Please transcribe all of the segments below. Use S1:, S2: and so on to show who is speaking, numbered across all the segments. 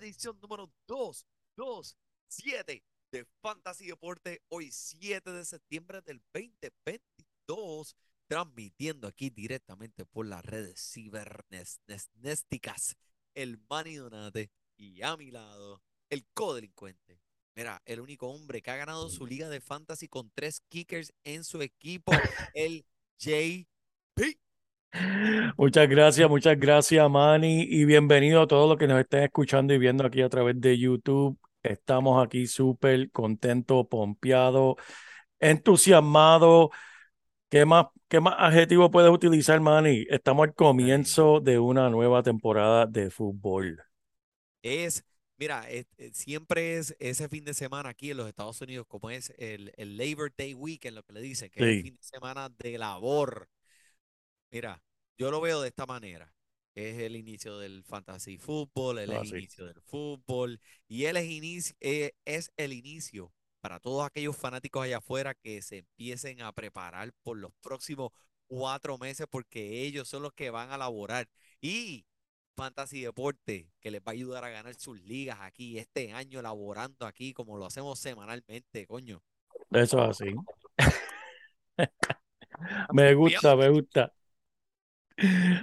S1: Edición número 227 de Fantasy Deporte hoy 7 de septiembre del 2022 transmitiendo aquí directamente por las redes cibernésticas el Manny Donate y a mi lado el codelincuente Mira, el único hombre que ha ganado su liga de fantasy con tres kickers en su equipo, el JP.
S2: Muchas gracias, muchas gracias, Manny, y bienvenido a todos los que nos estén escuchando y viendo aquí a través de YouTube. Estamos aquí súper contentos, pompeados, entusiasmados. ¿Qué más, qué más adjetivo puedes utilizar, Manny? Estamos al comienzo de una nueva temporada de fútbol.
S1: Es, mira, es- eh, siempre es ese fin de semana aquí en los Estados Unidos, como es el, el Labor Day Weekend, lo que le dicen, que es el fin de semana de labor. Mira, yo lo veo de esta manera. Es el inicio del fantasy fútbol, él es
S2: Ah,
S1: el
S2: sí.
S1: inicio del fútbol y él es, inici- eh, es el inicio para todos aquellos fanáticos allá afuera que se empiecen a preparar por los próximos cuatro meses porque ellos son los que van a laborar. Y Fantasy Deporte, que les va a ayudar a ganar sus ligas aquí este año, laborando aquí como lo hacemos semanalmente, coño.
S2: Eso es así. Me gusta, me gusta.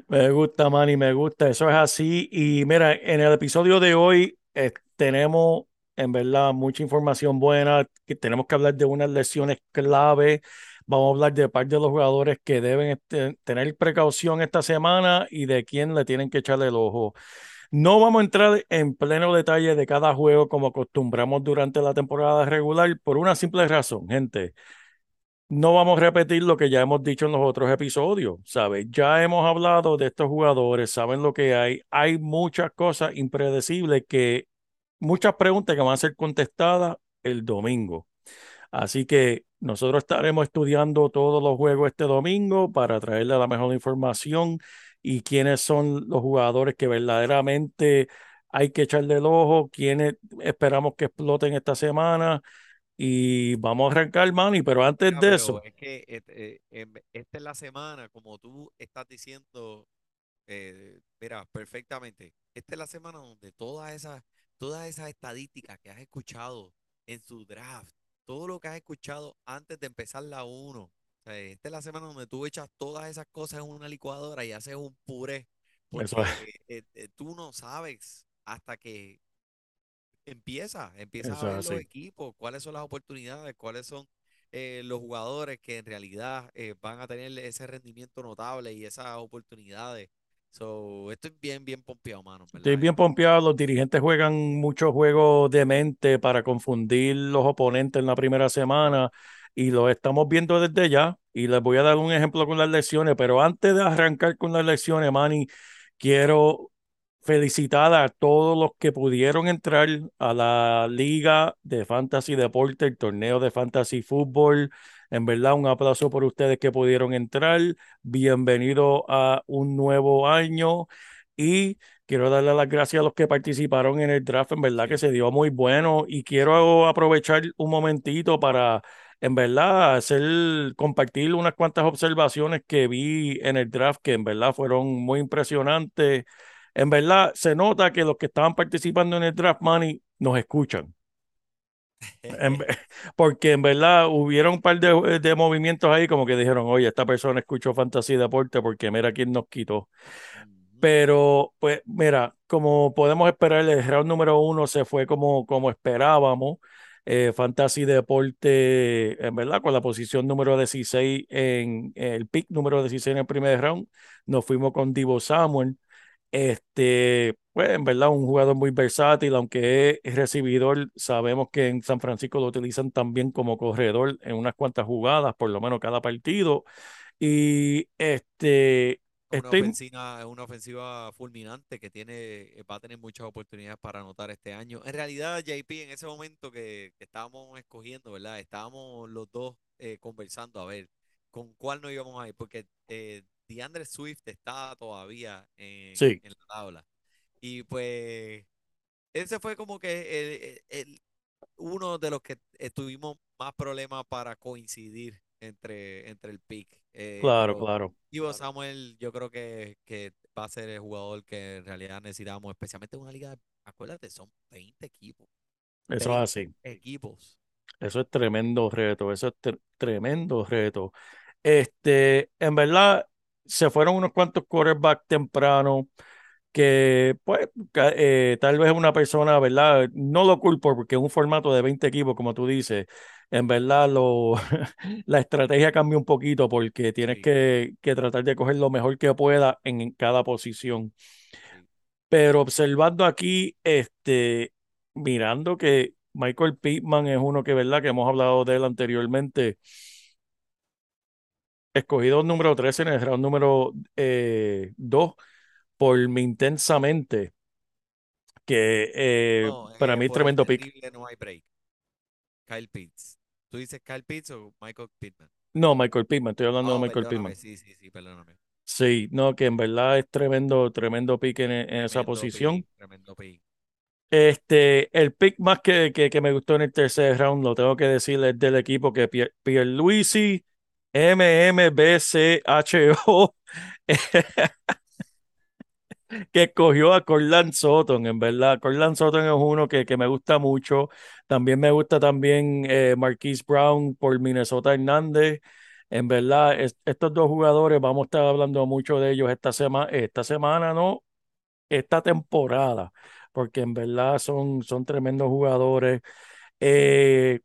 S2: Me gusta, Manny, me gusta. Eso es así. Y mira, en el episodio de hoy eh, tenemos, en verdad, mucha información buena. Que tenemos que hablar de unas lesiones clave. Vamos a hablar de parte de los jugadores que deben este, tener precaución esta semana y de quién le tienen que echarle el ojo. No vamos a entrar en pleno detalle de cada juego como acostumbramos durante la temporada regular por una simple razón, gente. No vamos a repetir lo que ya hemos dicho en los otros episodios, ¿sabes? Ya hemos hablado de estos jugadores, saben lo que hay. Hay muchas cosas impredecibles que, muchas preguntas que van a ser contestadas el domingo. Así que nosotros estaremos estudiando todos los juegos este domingo para traerle la mejor información y quiénes son los jugadores que verdaderamente hay que echarle el ojo, quiénes esperamos que exploten esta semana. Y vamos a arrancar, Manny, pero antes
S1: Mira,
S2: de
S1: pero
S2: eso,
S1: es que eh, em, esta es la semana, como tú estás diciendo, eh, mira, perfectamente. Esta es la semana donde todas esas, todas esas estadísticas que has escuchado en su draft, todo lo que has escuchado antes de empezar la 1, o sea, esta es la semana donde tú echas todas esas cosas en una licuadora y haces un puré,
S2: Eso
S1: porque
S2: es.
S1: eh, eh, tú no sabes hasta que empieza, empiezas
S2: Eso
S1: a ver los equipos, cuáles son las oportunidades, cuáles son eh, los jugadores que en realidad eh, van a tener ese rendimiento notable y esas oportunidades. So, estoy bien, bien pompeado, mano,
S2: Estoy bien pompeado. Los dirigentes juegan muchos juegos de mente para confundir los oponentes en la primera semana y lo estamos viendo desde ya. Y les voy a dar un ejemplo con las lecciones, pero antes de arrancar con las lecciones, Manny, quiero felicitar a todos los que pudieron entrar a la Liga de Fantasy Deporte, el torneo de Fantasy Fútbol. En verdad, un aplauso por ustedes que pudieron entrar. Bienvenido a un nuevo año y quiero darle las gracias a los que participaron en el draft. En verdad que se dio muy bueno y quiero aprovechar un momentito para, en verdad, hacer, compartir unas cuantas observaciones que vi en el draft que en verdad fueron muy impresionantes. En verdad, se nota que los que estaban participando en el draft money nos escuchan. En porque en verdad hubieron un par de, de movimientos ahí como que dijeron, oye, esta persona escuchó Fantasy Deporte porque mira quién nos quitó. Pero, pues, mira, como podemos esperar, el round número uno se fue como, como esperábamos. Eh, Fantasy Deporte, en verdad, con la posición número 16 en el pick número 16 en el primer round, nos fuimos con Divo Samuel. Este, pues, en verdad, un jugador muy versátil, aunque es recibidor, sabemos que en San Francisco lo utilizan también como corredor en unas cuantas jugadas, por lo menos cada partido. Y este,
S1: Una
S2: estoy,
S1: ofensiva, una ofensiva fulminante que tiene, va a tener muchas oportunidades para anotar este año. En realidad, JP, en ese momento que, que estábamos escogiendo, ¿verdad? Estábamos los dos eh, conversando a ver con cuál nos íbamos a ir, porque eh, DeAndre Swift está todavía en,
S2: sí,
S1: en la tabla. Y pues, ese fue como que el, el- uno de los que tuvimos más problemas para coincidir entre, entre el pick. Eh,
S2: claro,
S1: pero
S2: claro.
S1: Ivo Samuel, yo creo que, que va a ser el jugador que en realidad necesitamos, especialmente en una liga, acuérdate, son 20 equipos.
S2: Eso es
S1: 20
S2: así.
S1: equipos.
S2: Eso es tremendo reto, eso es tre- tremendo reto. Este, en verdad, se fueron unos cuantos quarterbacks temprano que, pues, eh, tal vez una persona, ¿verdad? No lo culpo porque un formato de 20 equipos, como tú dices, en verdad lo, la estrategia cambia un poquito porque tienes
S1: Sí,
S2: que, que tratar de coger lo mejor que pueda en, en cada posición. Pero observando aquí, este, mirando que Michael Pittman es uno que, ¿verdad? Que hemos hablado de él anteriormente, escogido número 13 en el round número eh, 2 por mi intensamente, que eh,
S1: No,
S2: para
S1: eh,
S2: mí es tremendo pick.
S1: no hay break. Kyle Pitts. ¿Tú dices Kyle Pitts o Michael Pittman?
S2: No, Michael Pittman, estoy hablando de
S1: Oh,
S2: Michael Pittman.
S1: sí, sí, sí, perdóname.
S2: Sí, no, que en verdad es tremendo, tremendo pick en, en esa posición.
S1: pick, tremendo pick.
S2: Este, el pick más que, que, que me gustó en el tercer round, lo tengo que decir, es del equipo que Pier, Pierluisi, MMBCHO, que escogió a Corland Sutton, en verdad. Corland Sutton es uno que, que me gusta mucho. También me gusta también eh, Marquise Brown por Minnesota Hernández. En verdad, es- estos dos jugadores, vamos a estar hablando mucho de ellos esta semana, esta semana, ¿no? Esta temporada, porque en verdad son, son tremendos jugadores. Eh,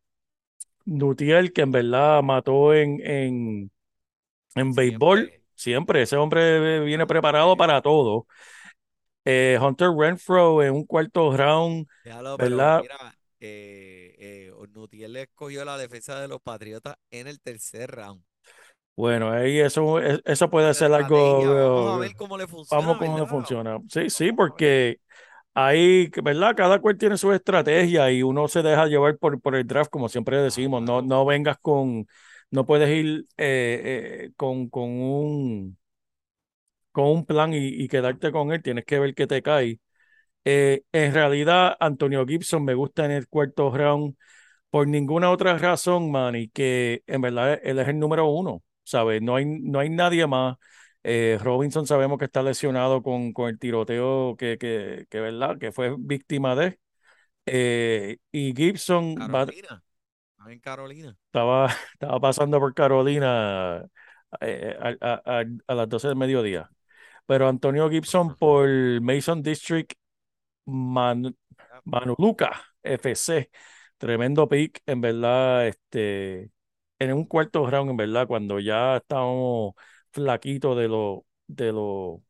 S2: Nutiel, que en verdad mató en, en, en béisbol,
S1: Siempre,
S2: siempre, ese hombre viene preparado para todo. Eh, Hunter Renfro en un cuarto round,
S1: Déjalo, pero
S2: ¿verdad?
S1: mira, eh, eh, Nutiel le escogió la defensa de los Patriotas en el tercer round.
S2: Bueno, ahí eso, es- eso puede ser
S1: Estrategia, vamos a
S2: algo,
S1: ver cómo le
S2: vamos
S1: funciona.
S2: Sí, sí, porque ahí, ¿verdad? Cada cual tiene su estrategia y uno se deja llevar por, por el draft, como siempre decimos. No, no vengas con, no puedes ir eh, eh, con, con un, con un plan y, y quedarte con él, tienes que ver qué te cae. Eh, en realidad, Antonio Gibson me gusta en el cuarto round por ninguna otra razón, Manny, que en verdad él es el número uno, ¿sabes? No hay, no hay nadie más. Eh, Robinson sabemos que está lesionado con, con el tiroteo que, que, que, ¿verdad? Que fue víctima de. Eh, y Gibson
S1: Carolina, estaba en Carolina.
S2: estaba, estaba pasando por Carolina eh, a, a- a- a las 12 del mediodía. Pero Antonio Gibson por Mason District Man, Manuluca FC, tremendo pick, en verdad, este, en un cuarto round, en verdad, cuando ya estábamos flaquitos de los de los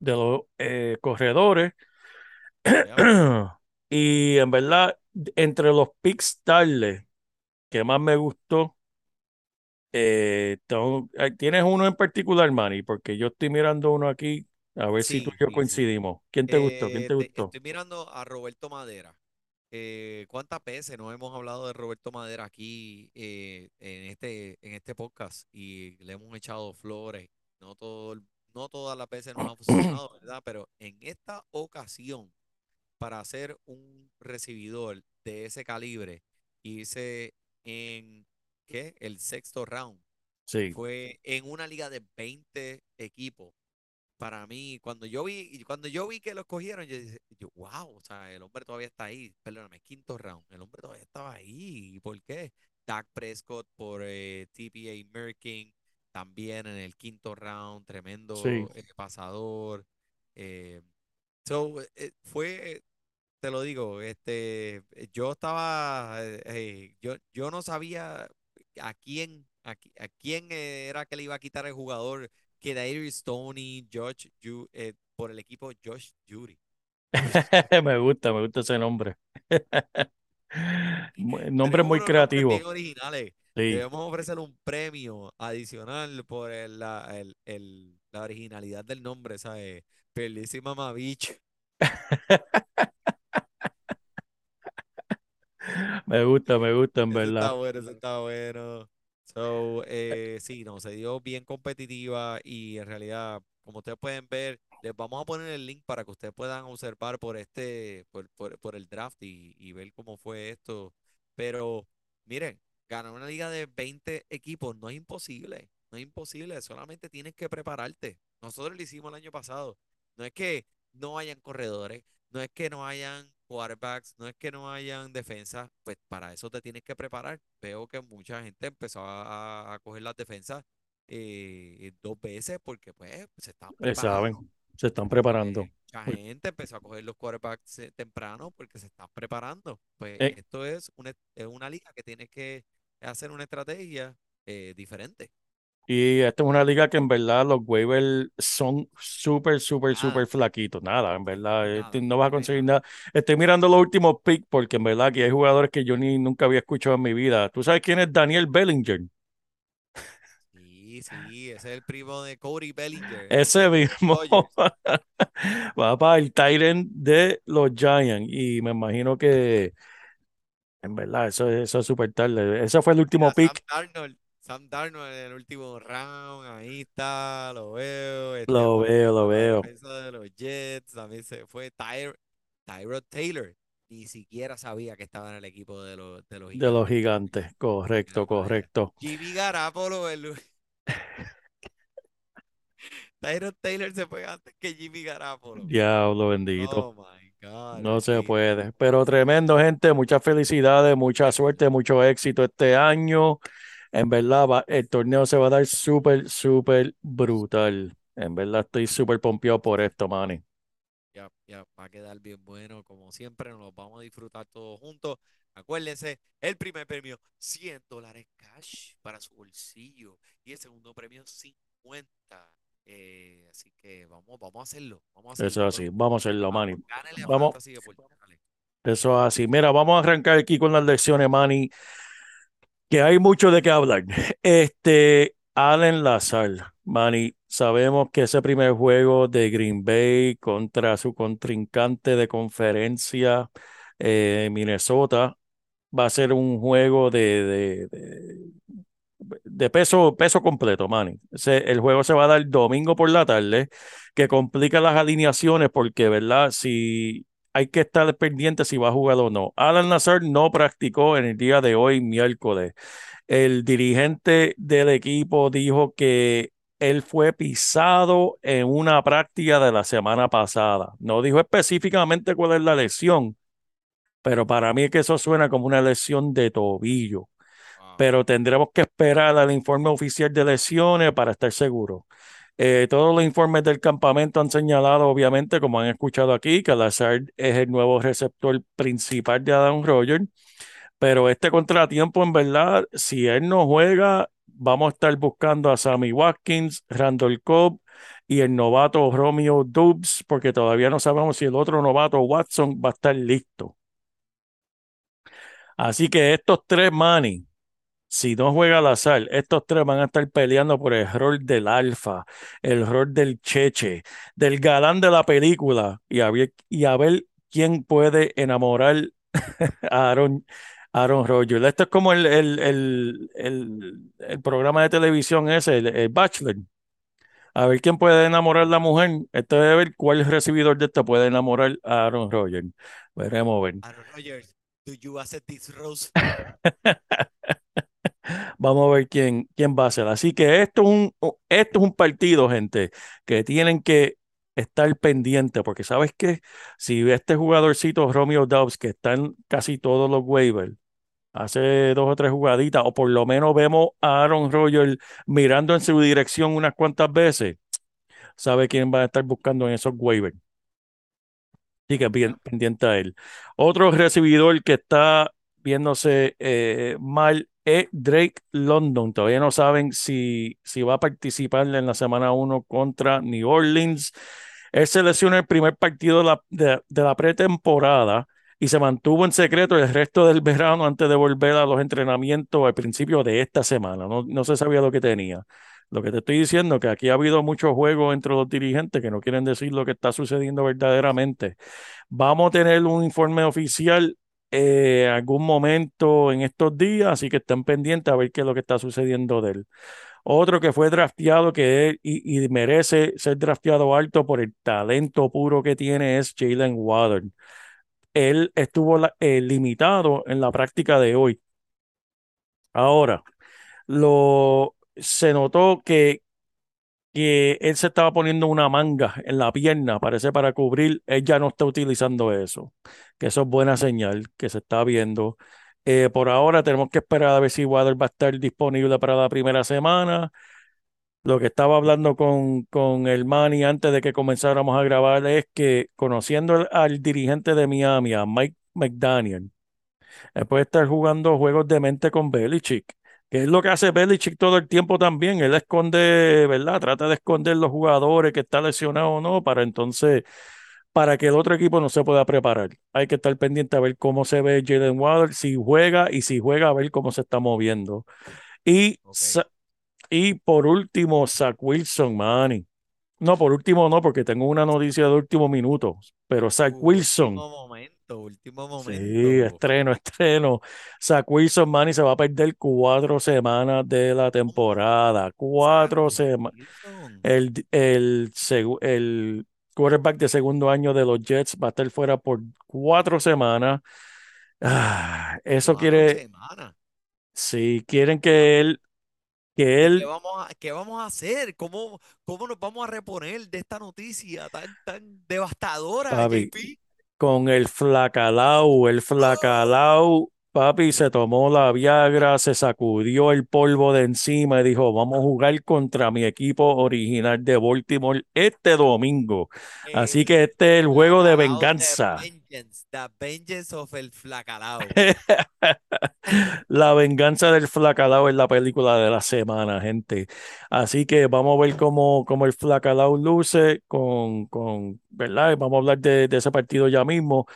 S2: de los eh, corredores.
S1: ya.
S2: Y en verdad, entre los picks tarde que más me gustó, eh, tengo- eh, ¿tienes uno en particular, Manny? Porque yo estoy mirando uno aquí, a ver si tú y yo coincidimos. ¿Quién te gustó? ¿Quién
S1: Eh,
S2: te
S1: te-
S2: gustó?
S1: estoy mirando a Roberto Madera. Eh, ¿cuántas veces no hemos hablado de Roberto Madera aquí eh, en este, en este podcast? Y le hemos echado flores. No todo, no todas las veces nos ha funcionado, ¿verdad? Pero en esta ocasión, para hacer un recibidor de ese calibre, irse en, ¿qué? El sexto round.
S2: Sí.
S1: Fue en una liga de 20 equipos para mí, cuando yo vi, cuando yo vi que lo escogieron, yo dije, yo, wow, o sea, el hombre todavía está ahí. Perdóname, quinto round. El hombre todavía estaba ahí. ¿Y por qué? Dak Prescott por eh, TPA Merkin, también en el quinto round,
S2: Sí.
S1: tremendo eh, pasador. eh, so, eh, fue, te lo digo, este, yo estaba, eh, eh, yo, yo no sabía a quién, a, a quién era que le iba a quitar el jugador que Darius Stoney, Josh, Ju- eh, por el equipo Josh Judy.
S2: Me gusta, me gusta ese nombre. Nombre muy creativo.
S1: originales.
S2: Sí.
S1: Debemos ofrecer un premio adicional por el- la, el- el- la originalidad del nombre, ¿sabes? Perlísima Mavich.
S2: Me gusta, me gusta, en
S1: está
S2: verdad.
S1: bueno, ese está bueno. So, eh, sí, no, se dio bien competitiva y en realidad, como ustedes pueden ver, les vamos a poner el link para que ustedes puedan observar por este, por, por- por el draft y, y ver cómo fue esto. Pero miren, ganar una liga de 20 equipos no es imposible, no es imposible, solamente tienes que prepararte. Nosotros lo hicimos el año pasado. No es que no hayan corredores, no es que no hayan quarterbacks, no es que no hayan defensas, pues para eso te tienes que preparar. Veo que mucha gente empezó a, a coger las defensas eh, dos veces porque pues se están
S2: Eh, saben,
S1: preparando.
S2: se están
S1: Eh,
S2: preparando.
S1: mucha
S2: Uy,
S1: gente empezó a coger los quarterbacks eh, temprano porque se están preparando. Pues
S2: eh,
S1: esto es una, es una liga que tiene que hacer una estrategia eh, diferente.
S2: Y esta es una liga que en verdad los waivers son súper, súper, súper
S1: Nada,
S2: flaquitos. Nada, en verdad, este,
S1: nada,
S2: no vas a conseguir
S1: nada.
S2: Estoy mirando los últimos picks porque en verdad aquí hay jugadores que yo ni nunca había escuchado en mi vida. ¿Tú sabes quién es Daniel Bellinger?
S1: Sí, sí, ese es el primo de Cody Bellinger, el
S2: Ese mismo va para el tight end de los Giants. Y me imagino que en verdad eso, es- eso es súper tarde. Ese fue el último
S1: Mira, Sam
S2: pick.
S1: Darnold, Sam Darnold en el último round, ahí está, lo veo. Este
S2: Lo veo, lo veo.
S1: de los Jets, también se fue Tyr Tyrod Taylor. Ni siquiera sabía que estaba en el equipo de los, de los
S2: De los
S1: gigantes.
S2: gigantes. Correcto, correcto.
S1: Jimmy Garapolo, el... Tyrod Taylor se fue antes que Jimmy Garapolo.
S2: Diablo bendito.
S1: Oh my God,
S2: No se puede. Pero tremendo, gente. Muchas felicidades, mucha suerte, mucho éxito este año. En verdad, va- el torneo se va a dar súper, súper brutal. En verdad, estoy súper pompeado por esto, Manny.
S1: Ya, ya va a quedar bien bueno, como siempre, nos vamos a disfrutar todos juntos. Acuérdense, el primer premio, 100 dólares cash para su bolsillo y el segundo premio, 50. Eh, así que vamos, vamos a hacerlo, vamos a
S2: Eso
S1: hacerlo.
S2: es así. Vamos a hacerlo, Manny.
S1: Vamos.
S2: Eso es así. Mira, vamos a arrancar aquí con las lecciones, Manny, que hay mucho de qué hablar. Este, Allen Lazar, Manny, sabemos que ese primer juego de Green Bay contra su contrincante de conferencia, eh, Minnesota, va a ser un juego de, de, de- peso, peso completo, Manny. El juego se va a dar domingo por la tarde, que complica las alineaciones porque, ¿verdad? Si hay que estar pendiente si va a jugar o no. Alan Nazar no practicó en el día de hoy, miércoles. El dirigente del equipo dijo que él fue pisado en una práctica de la semana pasada. No dijo específicamente cuál es la lesión, pero para mí es que eso suena como una lesión de tobillo.
S1: Wow.
S2: Pero tendremos que esperar al informe oficial de lesiones para estar seguros. Eh, todos los informes del campamento han señalado, obviamente, como han escuchado aquí, que Lazard es el nuevo receptor principal de Adam Rogers. Pero este contratiempo, en verdad, si él no juega, vamos a estar buscando a Sammy Watkins, Randall Cobb y el novato Romeo Dubs, porque todavía no sabemos si el otro novato Watson va a estar listo. Así que estos tres, Manny, si no juega Lazar, estos tres van a estar peleando por el rol del alfa, el rol del cheche, del galán de la película y a ver, y a ver quién puede enamorar a Aaron, Aaron Rodgers. Esto es como el, el, el, el, el programa de televisión ese, el, el Bachelor. A ver quién puede enamorar a la mujer. Esto es de ver cuál recibidor de esto puede enamorar a Aaron Rodgers. Veremos ver.
S1: Aaron Rodgers, do you accept this rose?
S2: Vamos a ver quién, quién va a ser. Así que esto es un, esto es un partido, gente, que tienen que estar pendientes, porque sabes que si este jugadorcito Romeo Dobbs, que está en casi todos los waivers, hace dos o tres jugaditas, o por lo menos vemos a Aaron Rodgers mirando en su dirección unas cuantas veces, sabe quién va a estar buscando en esos waivers. Así que bien pendiente a él. Otro recibidor que está viéndose eh, mal Drake London. Todavía no saben si, si va a participar en la semana 1 contra New Orleans. Él se lesionó el primer partido de la, de, la pretemporada y se mantuvo en secreto el resto del verano antes de volver a los entrenamientos al principio de esta semana. No, no se sabía lo que tenía. Lo que te estoy diciendo es que aquí ha habido muchos juegos entre los dirigentes que no quieren decir lo que está sucediendo verdaderamente. Vamos a tener un informe oficial eh, algún momento en estos días, así que estén pendientes a ver qué es lo que está sucediendo de él. Otro que fue drafteado que y, merece ser drafteado alto por el talento puro que tiene es Jalen Water. Él estuvo eh, limitado en la práctica de hoy. Ahora, lo, se notó que, él se estaba poniendo una manga en la pierna, parece para cubrir, él ya no está utilizando eso, que eso es buena señal, que se está viendo. Eh, por ahora tenemos que esperar a ver si Water va a estar disponible para la primera semana. Lo que estaba hablando con, con el Manny antes de que comenzáramos a grabar es que conociendo al, al dirigente de Miami, a Mike McDaniel, él puede estar jugando juegos de mente con Belichick que es lo que hace Belichick todo el tiempo también. Él esconde, ¿verdad? Trata de esconder los jugadores que está lesionado o no, para entonces, para que el otro equipo no se pueda preparar. Hay que estar pendiente a ver cómo se ve Jalen Waddle, si juega y si juega, a ver cómo se está moviendo. Y, okay. y por último, Zach Wilson, Manny. No, por último no, porque tengo una noticia de último minuto, pero Zach Wilson.
S1: Momento, último momento.
S2: Sí, estreno, estreno. Zach Wilson, Manny se va a perder cuatro semanas de la temporada. Cuatro semanas. El, el, el quarterback de segundo año de los Jets va a estar fuera por cuatro semanas. Ah, eso
S1: cuatro
S2: quiere.
S1: Semanas.
S2: Sí, quieren que él que él...
S1: ¿Qué vamos a, qué vamos a hacer? ¿Cómo, ¿Cómo nos vamos a reponer de esta noticia tan, tan devastadora,
S2: papi? Con el flacalau, el flacalau, papi, se tomó la Viagra, se sacudió el polvo de encima y dijo, vamos a jugar contra mi equipo original de Baltimore este domingo. Así que este es el juego de venganza.
S1: The vengeance, the vengeance of el flacalao.
S2: la venganza del flacalao es la película de la semana, gente. Así que vamos a ver cómo, cómo el flacalao luce con, con, ¿verdad? Vamos a hablar de, de ese partido ya mismo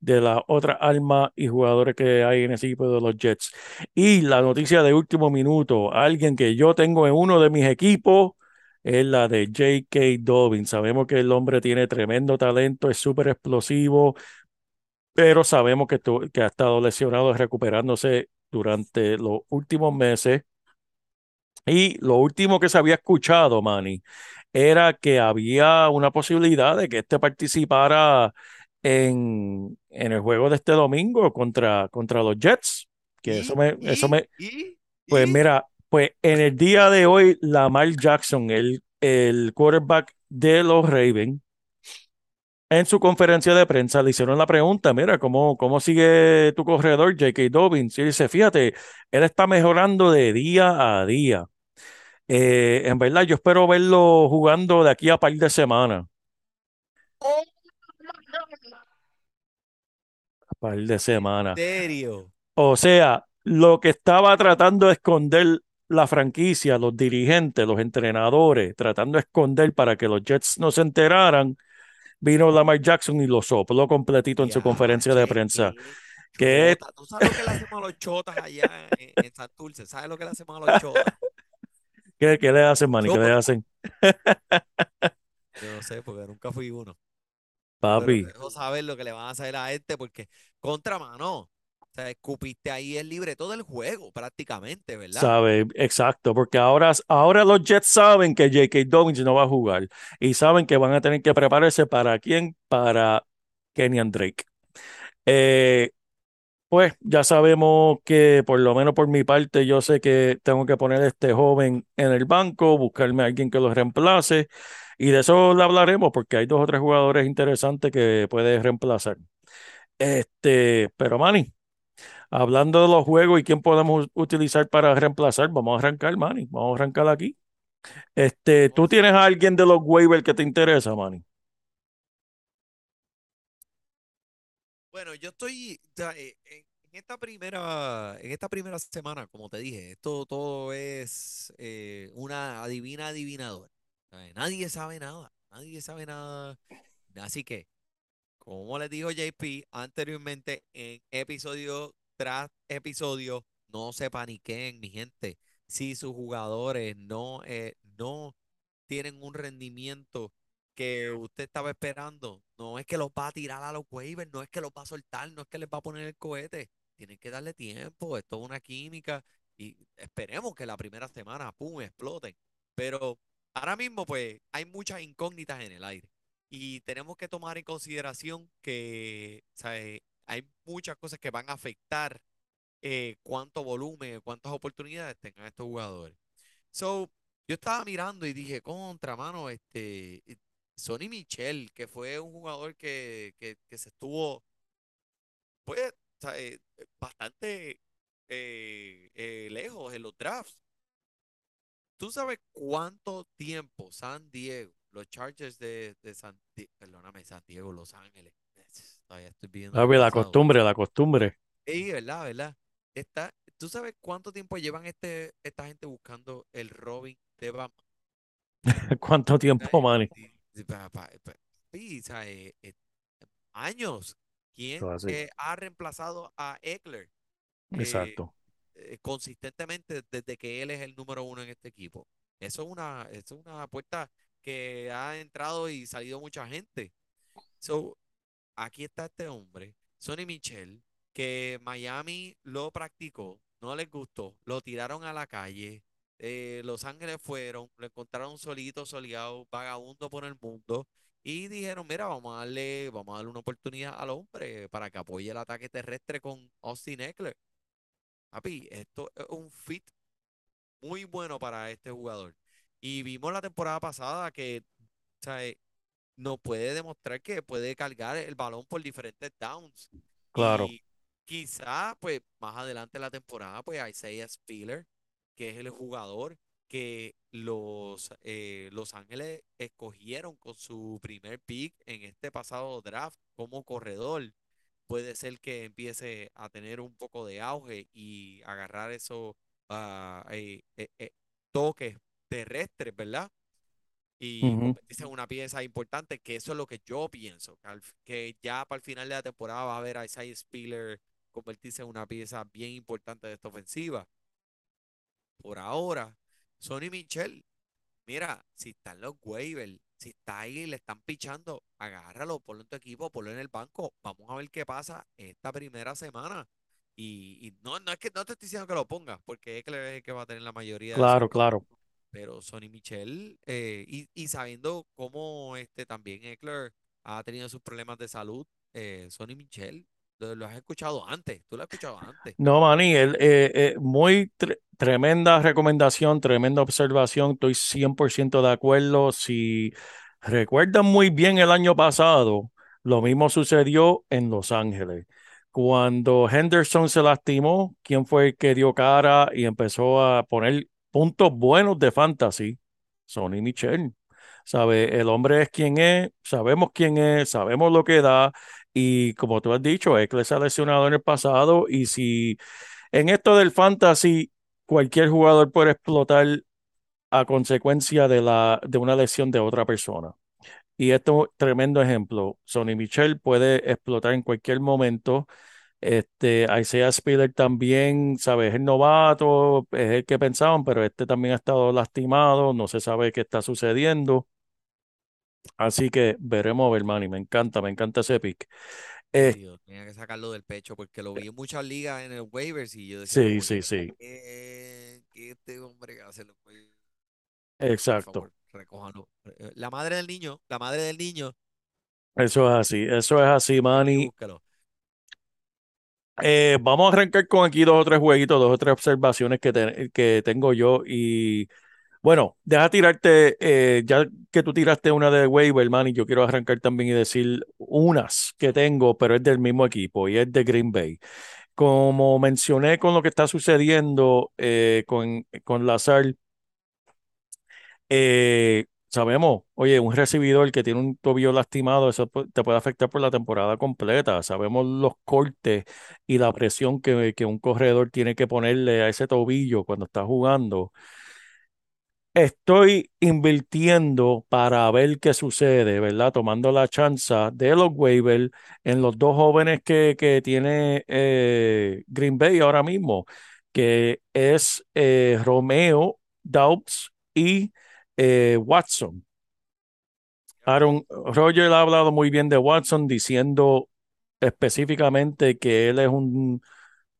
S2: de las otras armas y jugadores que hay en ese equipo de los Jets. Y la noticia de último minuto, alguien que yo tengo en uno de mis equipos, es la de J.K. Dobbins. Sabemos que el hombre tiene tremendo talento, es súper explosivo, pero sabemos que, que ha estado lesionado recuperándose durante los últimos meses. Y lo último que se había escuchado, Manny, era que había una posibilidad de que este participara en, en el juego de este domingo contra, contra los Jets. Que eso me, eso me, pues mira, pues en el día de hoy, Lamar Jackson, el, el quarterback de los Ravens, en su conferencia de prensa le hicieron la pregunta, mira, ¿cómo, cómo sigue tu corredor, J.K. Dobbins? Y dice, fíjate, él está mejorando de día a día. Eh, en verdad, yo espero verlo jugando de aquí a par de semanas. A par de semanas.
S1: ¿En serio?
S2: O sea, lo que estaba tratando de esconder la franquicia, los dirigentes, los entrenadores, tratando de esconder para que los Jets no se enteraran, vino Lamar Jackson y lo sopló completito en su conferencia de prensa. Que.
S1: ¿Tú sabes lo que le hacemos a los chotas allá en, en Santurce? ¿Sabes lo que le hacemos a los chotas?
S2: ¿Qué, qué le hacen, Manny? ¿Qué le hacen?
S1: Yo no sé, porque nunca fui uno.
S2: Papi,
S1: Pero dejo saber lo que le van a hacer a este, porque contra mano. O sea, escupiste ahí el libreto del juego, prácticamente, ¿verdad?
S2: sabe, exacto, porque ahora, ahora los Jets saben que J.K. Dobbins no va a jugar y saben que van a tener que prepararse para quién, para Kenyan Drake. Eh, pues ya sabemos que por lo menos por mi parte yo sé que tengo que poner a este joven en el banco, buscarme a alguien que lo reemplace y de eso le hablaremos porque hay dos o tres jugadores interesantes que puedes reemplazar. Este, pero Manny, hablando de los juegos y quién podemos utilizar para reemplazar, vamos a arrancar, Manny. Vamos a arrancar aquí. Este, ¿tú tienes a alguien de los waivers que te interesa, Manny?
S1: Bueno, yo estoy eh, en esta primera, en esta primera semana, como te dije, esto todo es eh, una adivina adivinador. ¿sabes? Nadie sabe nada, nadie sabe nada. Así que, como les dijo JP anteriormente, en episodio tras episodio, no se paniquen, mi gente. Si sus jugadores no, eh, no tienen un rendimiento que usted estaba esperando, no es que los va a tirar a los waivers, no es que los va a soltar, no es que les va a poner el cohete. Tienen que darle tiempo, esto es una química y esperemos que la primera semana, pum, exploten. Pero ahora mismo, pues, hay muchas incógnitas en el aire y tenemos que tomar en consideración que, ¿sabe? Hay muchas cosas que van a afectar eh, cuánto volumen, cuántas oportunidades tengan estos jugadores. So, yo estaba mirando y dije, contra, mano, este, eh, Sonny Michel, que fue un jugador que, que, que se estuvo, pues, eh, bastante eh, lejos en los drafts. ¿Tú sabes cuánto tiempo San Diego, los Chargers de, de San, perdóname, San Diego, Los Ángeles, todavía estoy viendo
S2: A ver, la costumbre, la costumbre.
S1: Sí, verdad, verdad. Está, ¿tú sabes cuánto tiempo llevan este, esta gente buscando el Robin de Batman?
S2: ¿Cuánto tiempo, Manny?
S1: Sí, eh, eh, años. ¿Quién eh, ha reemplazado a Eckler
S2: Exacto.
S1: eh, consistentemente desde que él es el número uno en este equipo? Eso es una, eso es una puerta que ha entrado y salido mucha gente. Aquí está este hombre, Sonny Michel, que Miami lo practicó, no les gustó, lo tiraron a la calle, eh, Los Ángeles fueron, lo encontraron solito, soleado, vagabundo por el mundo, y dijeron, mira, vamos a darle, vamos a darle una oportunidad al hombre para que apoye el ataque terrestre con Austin Eckler. Papi, esto es un fit muy bueno para este jugador. Y vimos la temporada pasada que, o sea, eh, nos puede demostrar que puede cargar el balón por diferentes downs.
S2: Claro.
S1: Y quizá, pues, más adelante en la temporada, pues, Isaiah Spiller, que es el jugador que los eh, Los Ángeles escogieron con su primer pick en este pasado draft como corredor. Puede ser que empiece a tener un poco de auge y agarrar esos ah, eh, eh, eh, toques terrestres, ¿verdad? y convertirse en una pieza importante, que eso es lo que yo pienso, que, al- que ya para el final de la temporada va a ver a Isaiah Spiller convertirse en una pieza bien importante de esta ofensiva. Por ahora, Sonny Michel, mira, si está en los waivers, si está ahí, le están pichando, agárralo, ponlo en tu equipo, ponlo en el banco, vamos a ver qué pasa esta primera semana. Y, y no, no es que no te estoy diciendo que lo pongas, porque Eckler es el que va a tener la mayoría de
S2: Claro, claro.
S1: Pero Sonny Michel, eh, y, y sabiendo cómo este también Eckler ha tenido sus problemas de salud, eh, Sonny Michel, lo, has escuchado antes, tú lo has escuchado antes.
S2: No, Manny, el, eh, eh, muy tre- tremenda recomendación, tremenda observación. Estoy 100% de acuerdo. Si recuerdan muy bien el año pasado, lo mismo sucedió en Los Ángeles. Cuando Henderson se lastimó, ¿quién fue el que dio cara y empezó a poner puntos buenos de fantasy? Sonny Michel. ¿Sabe? El hombre es quien es, sabemos quién es, sabemos lo que da. Y como tú has dicho, Eckler se ha lesionado en el pasado y si en esto del fantasy cualquier jugador puede explotar a consecuencia de la de una lesión de otra persona. Y esto es un tremendo ejemplo. Sonny Michel puede explotar en cualquier momento. Este, Isaiah Spiller también, ¿sabes? Es el novato, es el que pensaban, pero este también ha estado lastimado, no se sabe qué está sucediendo. Así que veremos a ver, Manny. Me encanta, me encanta ese pick. Eh,
S1: tenía que sacarlo del pecho porque lo vi en muchas ligas en el waivers y yo decía,
S2: sí, sí, sí,
S1: "Eh, que este hombre hace los waivers,
S2: exacto.
S1: favor, recójanlo. Eh, La madre del niño, la madre del niño,
S2: Eso es así, eso es así, Manny.
S1: búscalo.
S2: Eh, vamos a arrancar con aquí dos o tres jueguitos, dos o tres observaciones que, te- que tengo yo. Y bueno, deja tirarte, eh, ya que tú tiraste una de waiver, man, y yo quiero arrancar también y decir unas que tengo, pero es del mismo equipo y es de Green Bay. como mencioné con lo que está sucediendo eh, con, con Lazar, eh, sabemos, oye, un recibidor que tiene un tobillo lastimado, eso te puede afectar por la temporada completa. Sabemos los cortes y la presión que, que un corredor tiene que ponerle a ese tobillo cuando está jugando. Estoy invirtiendo para ver qué sucede, ¿verdad? Tomando la chance de los waivers en los dos jóvenes que, que tiene eh, Green Bay ahora mismo, que es eh, Romeo Doubs y eh, Watson. Aaron Rodgers ha hablado muy bien de Watson, diciendo específicamente que él es un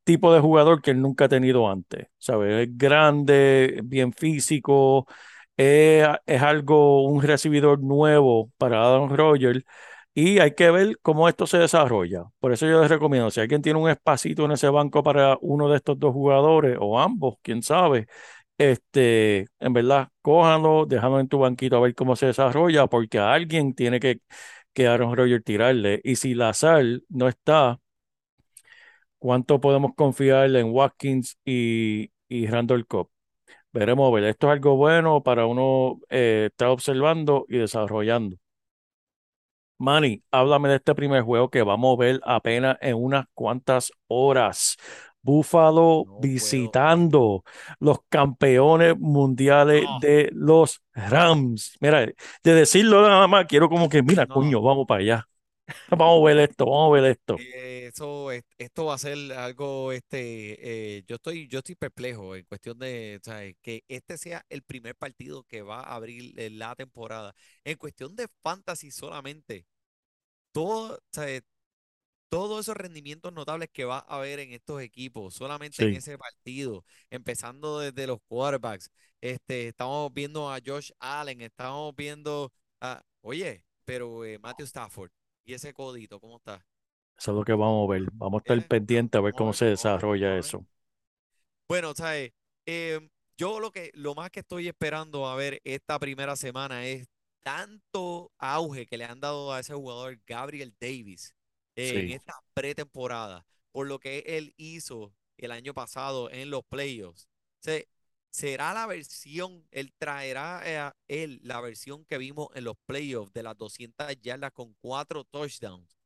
S2: tipo de jugador que él nunca ha tenido antes. ¿Sabes? Es grande, bien físico, es, es algo, un recibidor nuevo para Aaron Rodgers. Y hay que ver cómo esto se desarrolla. Por eso yo les recomiendo, si alguien tiene un espacito en ese banco para uno de estos dos jugadores, o ambos, quién sabe, este, en verdad, cójanlo, déjalo en tu banquito a ver cómo se desarrolla, porque a alguien tiene que, que Aaron Rodgers tirarle. Y si Lazar no está, ¿cuánto podemos confiar en Watkins y, y Randall Cobb? Veremos, ver, esto es algo bueno para uno eh, estar observando y desarrollando. Manny, háblame de este primer juego que vamos a ver apenas en unas cuantas horas. Buffalo
S1: No puedo.
S2: visitando los campeones mundiales
S1: No.
S2: de los Rams. Mira, de decirlo nada más, quiero como que, mira,
S1: No.
S2: coño, vamos para allá. Vamos a ver esto, vamos a ver esto.
S1: Eh, Eso, es- esto va a ser algo, este, eh, yo estoy, yo estoy perplejo en cuestión de, ¿sabes? Que este sea el primer partido que va a abrir eh, la temporada. En cuestión de fantasy solamente, todo, ¿sabes? Todos esos rendimientos notables que va a haber en estos equipos, solamente en ese partido, empezando desde los quarterbacks, este, estamos viendo a Josh Allen, estamos viendo a, oye, pero eh, Matthew Stafford y ese codito, ¿cómo está?
S2: Eso es lo que vamos a ver. Vamos a estar
S1: ¿Entiendes?
S2: pendientes a ver cómo
S1: ver,
S2: se desarrolla
S1: ver.
S2: eso.
S1: Bueno, ¿sabes? Em, yo lo que, lo más que estoy esperando a ver esta primera semana es tanto auge que le han dado a ese jugador Gabriel Davis en
S2: Sí.
S1: esta pretemporada, por lo que él hizo el año pasado en los playoffs. Se- será la versión, él traerá eh, a él la versión que vimos en los playoffs de las 200 yardas con cuatro touchdowns,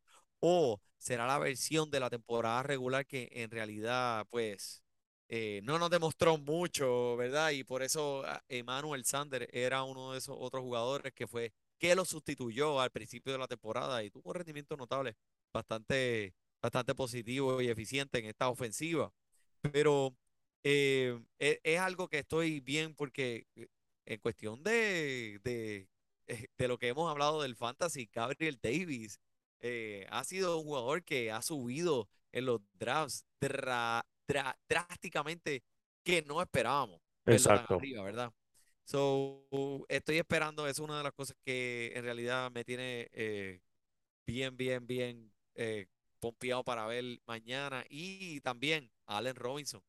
S1: o será la versión de la temporada regular que en realidad, pues, eh, no nos demostró mucho, ¿verdad? Y por eso ah, Emmanuel Sander era uno de esos otros jugadores que fue, que lo sustituyó al principio de la temporada y tuvo un rendimiento notable, bastante, bastante positivo y eficiente en esta ofensiva. Pero eh, es, es algo que estoy bien porque eh, en cuestión de, de, eh, de lo que hemos hablado del fantasy, Gabriel Davis eh, ha sido un jugador que ha subido en los drafts dra- dra- drásticamente que no esperábamos
S2: Exacto.
S1: arriba, ¿verdad? So, estoy esperando, es una de las cosas que en realidad me tiene eh, bien, bien, bien eh, pompeado para ver mañana. Y también Allen Robinson.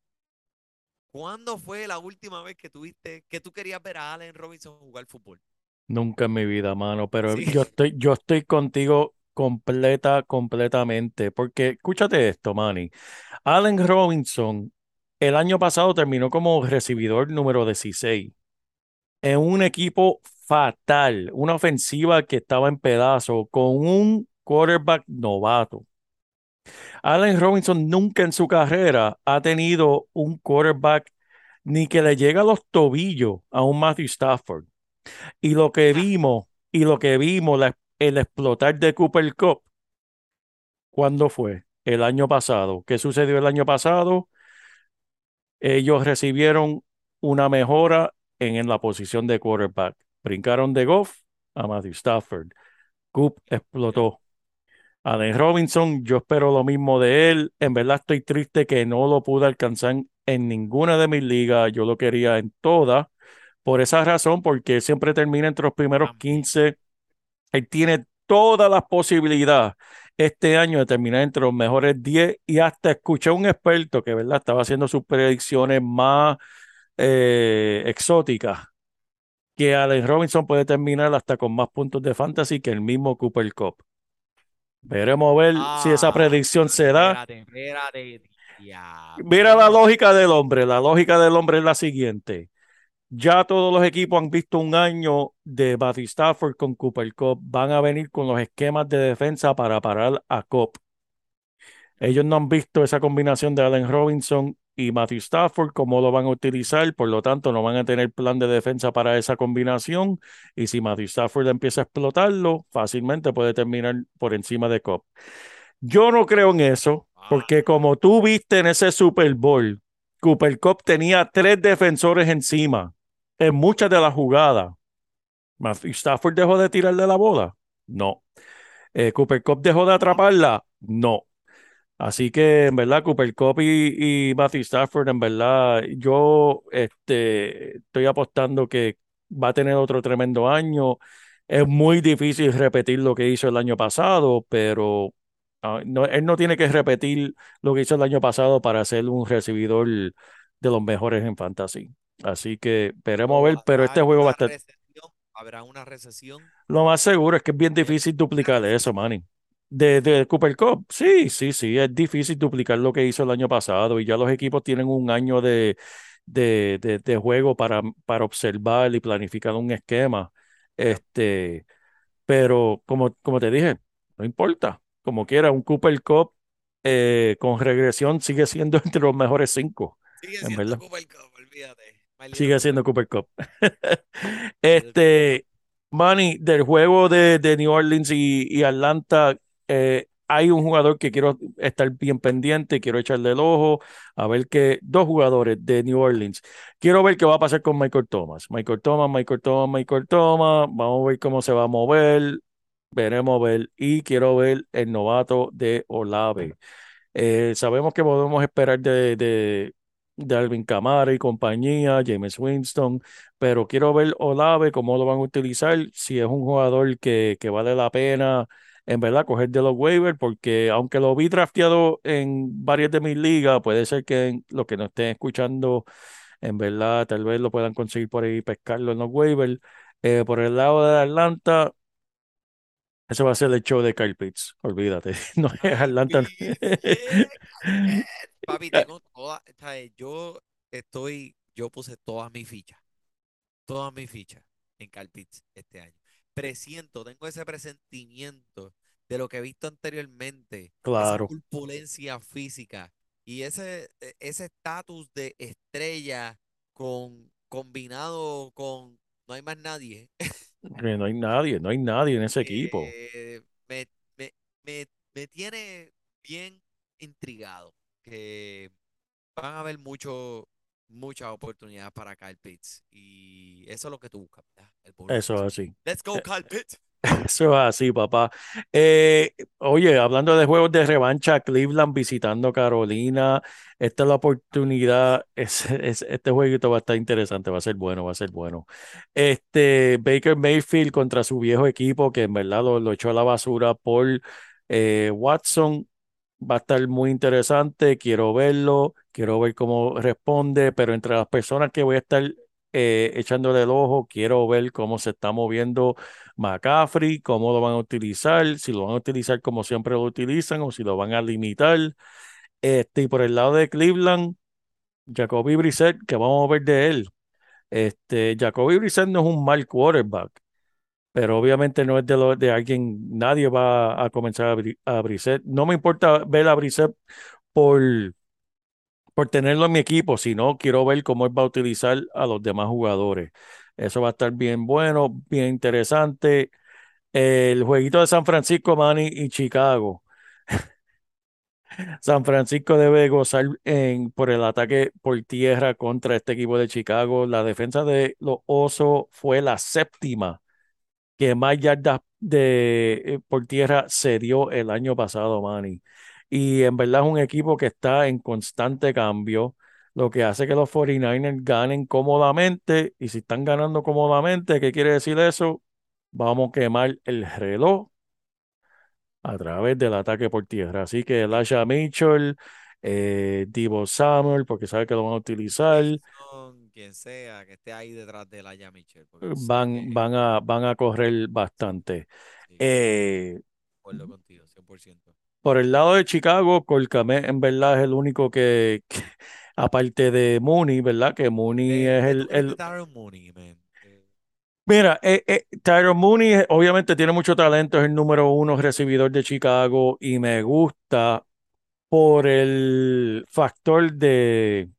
S1: ¿Cuándo fue la última vez que tuviste, que tú querías ver a Allen Robinson jugar fútbol?
S2: Nunca en mi vida, mano, pero
S1: Sí.
S2: yo estoy, yo estoy contigo completa, completamente, porque escúchate esto, Manny. Allen Robinson el año pasado terminó como recibidor número 16 en un equipo fatal, una ofensiva que estaba en pedazos con un quarterback novato. Allen Robinson nunca en su carrera ha tenido un quarterback ni que le llegue a los tobillos a un Matthew Stafford. Y lo que
S1: Ah.
S2: vimos, y lo que vimos, la- el explotar de Cooper Cup, ¿cuándo fue? El año pasado. ¿Qué sucedió el año pasado? Ellos recibieron una mejora en, en la posición de quarterback. Brincaron de Goff a Matthew Stafford. Coop explotó. Allen Robinson, yo espero lo mismo de él. En verdad estoy triste que no lo pude alcanzar en ninguna de mis ligas. Yo lo quería en todas. Por esa razón, porque él siempre termina entre los primeros
S1: También.
S2: 15. Él tiene todas las posibilidades este año de terminar entre los mejores 10 y hasta escuché a un experto que, ¿verdad? Estaba haciendo sus predicciones más eh, exóticas, que Allen Robinson puede terminar hasta con más puntos de fantasy que el mismo Cooper Cup. Veremos a ver si esa
S1: Ah,
S2: predicción se da.
S1: espérate, espérate. Ya,
S2: Mira la lógica del hombre. La lógica del hombre es la siguiente. Ya todos los equipos han visto un año de Matthew Stafford con Cooper Cup. Van a venir con los esquemas de defensa para parar a Cup. Ellos no han visto esa combinación de Allen Robinson y Matthew Stafford, cómo lo van a utilizar, por lo tanto no van a tener plan de defensa para esa combinación y si Matthew Stafford empieza a explotarlo, fácilmente puede terminar por encima de Cup. Yo no creo en eso, porque como tú viste en ese Super Bowl, Cooper Cup tenía tres defensores encima en muchas de las jugadas. Matthew Stafford dejó de tirarle la bola. No. Eh, Cooper Cup dejó de atraparla. No. Así que, en verdad, Cooper Cup y, y Matthew Stafford, en verdad, yo este, estoy apostando que va a tener otro tremendo año. Es muy difícil repetir lo que hizo el año pasado, pero ah, no, él no tiene que repetir lo que hizo el año pasado para ser un recibidor de los mejores en fantasy. Así que veremos a ver, pero este
S1: ¿Habrá
S2: juego va a estar.
S1: ¿Habrá una recesión?
S2: Lo más seguro es que es bien difícil duplicar eso, Manny. De, de Cooper Cup, sí, sí, sí, es difícil duplicar lo que hizo el año pasado y ya los equipos tienen un año de, de, de, de juego para, para observar y planificar un esquema. Este, pero como, como te dije, no importa, como quiera, un Cooper Cup eh, con regresión sigue siendo entre los mejores cinco,
S1: Sigue
S2: en
S1: siendo
S2: verdad.
S1: Cooper Cup, olvídate.
S2: Sigue siendo. Cooper Cup. Este, Manny, del juego de, de New Orleans y, y Atlanta, eh, hay un jugador que quiero estar bien pendiente, quiero echarle el ojo, a ver que dos jugadores de New Orleans. Quiero ver qué va a pasar con Michael Thomas. Michael Thomas, Michael Thomas, Michael Thomas. Vamos a ver cómo se va a mover. Veremos ver. Y quiero ver el novato de Olave. Eh, sabemos que podemos esperar de, de, Alvin Kamara y compañía, James Winston, pero quiero ver Olave, cómo lo van a utilizar, si es un jugador que, que vale la pena, en verdad, coger de los waivers, porque aunque lo vi drafteado en varias de mis ligas, puede ser que los que nos estén escuchando, en verdad, tal vez lo puedan conseguir por ahí, pescarlo en los waivers. Eh, por el lado de Atlanta, ese va a ser el show de Kyle Pitts, olvídate, no es Atlanta.
S1: Yeah, Kyle Papi, tengo toda, ¿sabes? yo estoy, yo puse todas mis fichas, todas mis fichas en Kyle Pitts este año. Presiento, tengo ese presentimiento de lo que he visto anteriormente, esa
S2: Claro.
S1: corpulencia física y ese e- ese estatus de estrella con combinado con no hay más nadie.
S2: No hay nadie, no hay nadie en ese equipo.
S1: eh, me, me, me, me tiene bien intrigado que van a haber mucho, muchas oportunidades para Kyle Pitts y eso es lo que tú buscas, ¿verdad?
S2: Eso es así.
S1: Let's go,
S2: Eh,
S1: Kyle Pitts.
S2: Eso es así, papá. Eh, oye, hablando de juegos de revancha, Cleveland visitando Carolina. Esta es la oportunidad. Es, es- este jueguito va a estar interesante, va a ser bueno, va a ser bueno. Este Baker Mayfield contra su viejo equipo, que en verdad lo, lo echó a la basura por eh, Watson. Va a estar muy interesante. Quiero verlo, quiero ver cómo responde, pero entre las personas que voy a estar eh, echándole el ojo, quiero ver cómo se está moviendo McCaffrey, cómo lo van a utilizar, si lo van a utilizar como siempre lo utilizan o si lo van a limitar. Este, y por el lado de Cleveland, Jacoby Brissett, que vamos a ver de él. Este, Jacoby Brissett no es un mal quarterback, pero obviamente no es de, de alguien, nadie va a comenzar a, a Brissett. No me importa ver a Brissett por, por tenerlo en mi equipo, sino quiero ver cómo él va a utilizar a los demás jugadores. Eso va a estar bien bueno, bien interesante. El jueguito de San Francisco, Manny y Chicago. San Francisco debe gozar en, por el ataque por tierra contra este equipo de Chicago. La defensa de los Osos fue la séptima que más yardas de, eh, por tierra se dio el año pasado, Manny. Y en verdad es un equipo que está en constante cambio, lo que hace que los 49ers ganen cómodamente. Y si están ganando cómodamente, ¿qué quiere decir eso? Vamos a quemar el reloj a través del ataque por tierra. Así que Elijah Mitchell, eh, Deebo Samuel, porque sabe que lo van a utilizar,
S1: quien sea que esté ahí detrás de Laia sé
S2: van,
S1: que
S2: van a, van a correr bastante.
S1: sí,
S2: Eh,
S1: de acuerdo contigo, 100%.
S2: por el lado de Chicago, Colcamet en verdad es el único que, que- aparte de Mooney, ¿verdad? Que Mooney
S1: Eh,
S2: es
S1: ¿qué
S2: el, el-
S1: Darren Mooney, man? Eh,
S2: Mira, eh, eh, Tyron Mooney eh, obviamente tiene mucho talento, es el número uno recibidor de Chicago y me gusta por el factor de,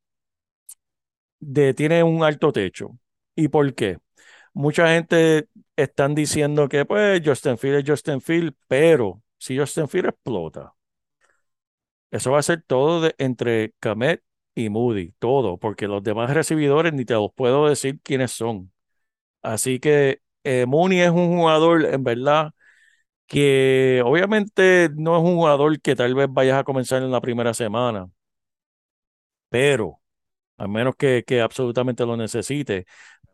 S2: de tiene un alto techo. ¿Y por qué? Mucha gente están diciendo que pues Justin Field es Justin Field, pero si Justin Field explota, eso va a ser todo de- entre Kamet y Moody, todo, porque los demás recibidores ni te los puedo decir quiénes son. Así que eh, Mooney es un jugador, en verdad, que obviamente no es un jugador que tal vez vayas a comenzar en la primera semana, pero a menos que, que absolutamente lo necesite,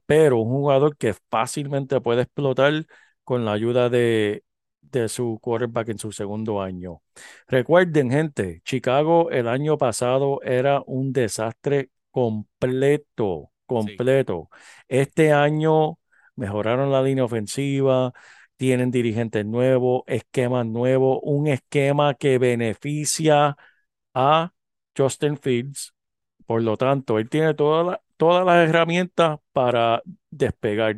S2: pero un jugador que fácilmente puede explotar con la ayuda de, de su quarterback en su segundo año. Recuerden, gente, Chicago el año pasado era un desastre completo, completo. Este año mejoraron la línea ofensiva, tienen dirigentes nuevos, esquemas nuevos, un esquema que beneficia a Justin Fields. Por lo tanto, él tiene toda la- todas las herramientas para despegar.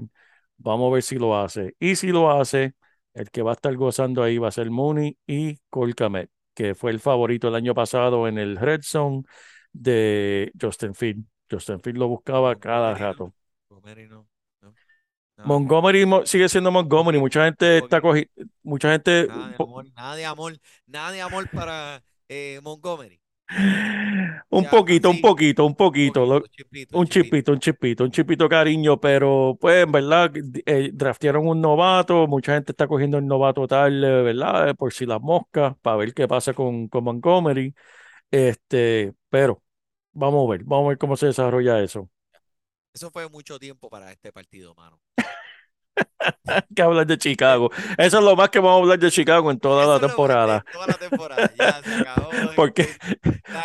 S2: Vamos a ver si lo hace. Y si lo hace, el que va a estar gozando ahí va a ser Mooney y Cole Kmet, que fue el favorito el año pasado en el Red Zone de Justin Field. Justin Field lo buscaba cada rato.
S1: Montgomery no, no,
S2: Montgomery mo- sigue siendo Montgomery. Mucha gente está cogiendo, mucha gente,
S1: Nada de
S2: po-
S1: amor, nada de amor, nada de amor para eh, Montgomery.
S2: Un
S1: Ya,
S2: poquito, un poquito, un poquito.
S1: poquito, chipito,
S2: Un
S1: chipito.
S2: chipito, un chipito, un chipito cariño, pero pues en verdad eh, draftearon un novato, mucha gente está cogiendo el novato tal, eh, ¿verdad? Eh, por si las moscas, para ver qué pasa con, con Montgomery. Este, pero vamos a ver, vamos a ver cómo se desarrolla eso.
S1: Eso fue mucho tiempo para este partido, mano.
S2: que hablar de
S1: Eh,
S2: Chicago. Eso es lo más que vamos a hablar de Chicago en toda
S1: Eso
S2: la temporada.
S1: toda la temporada. Ya se acabó.
S2: Porque,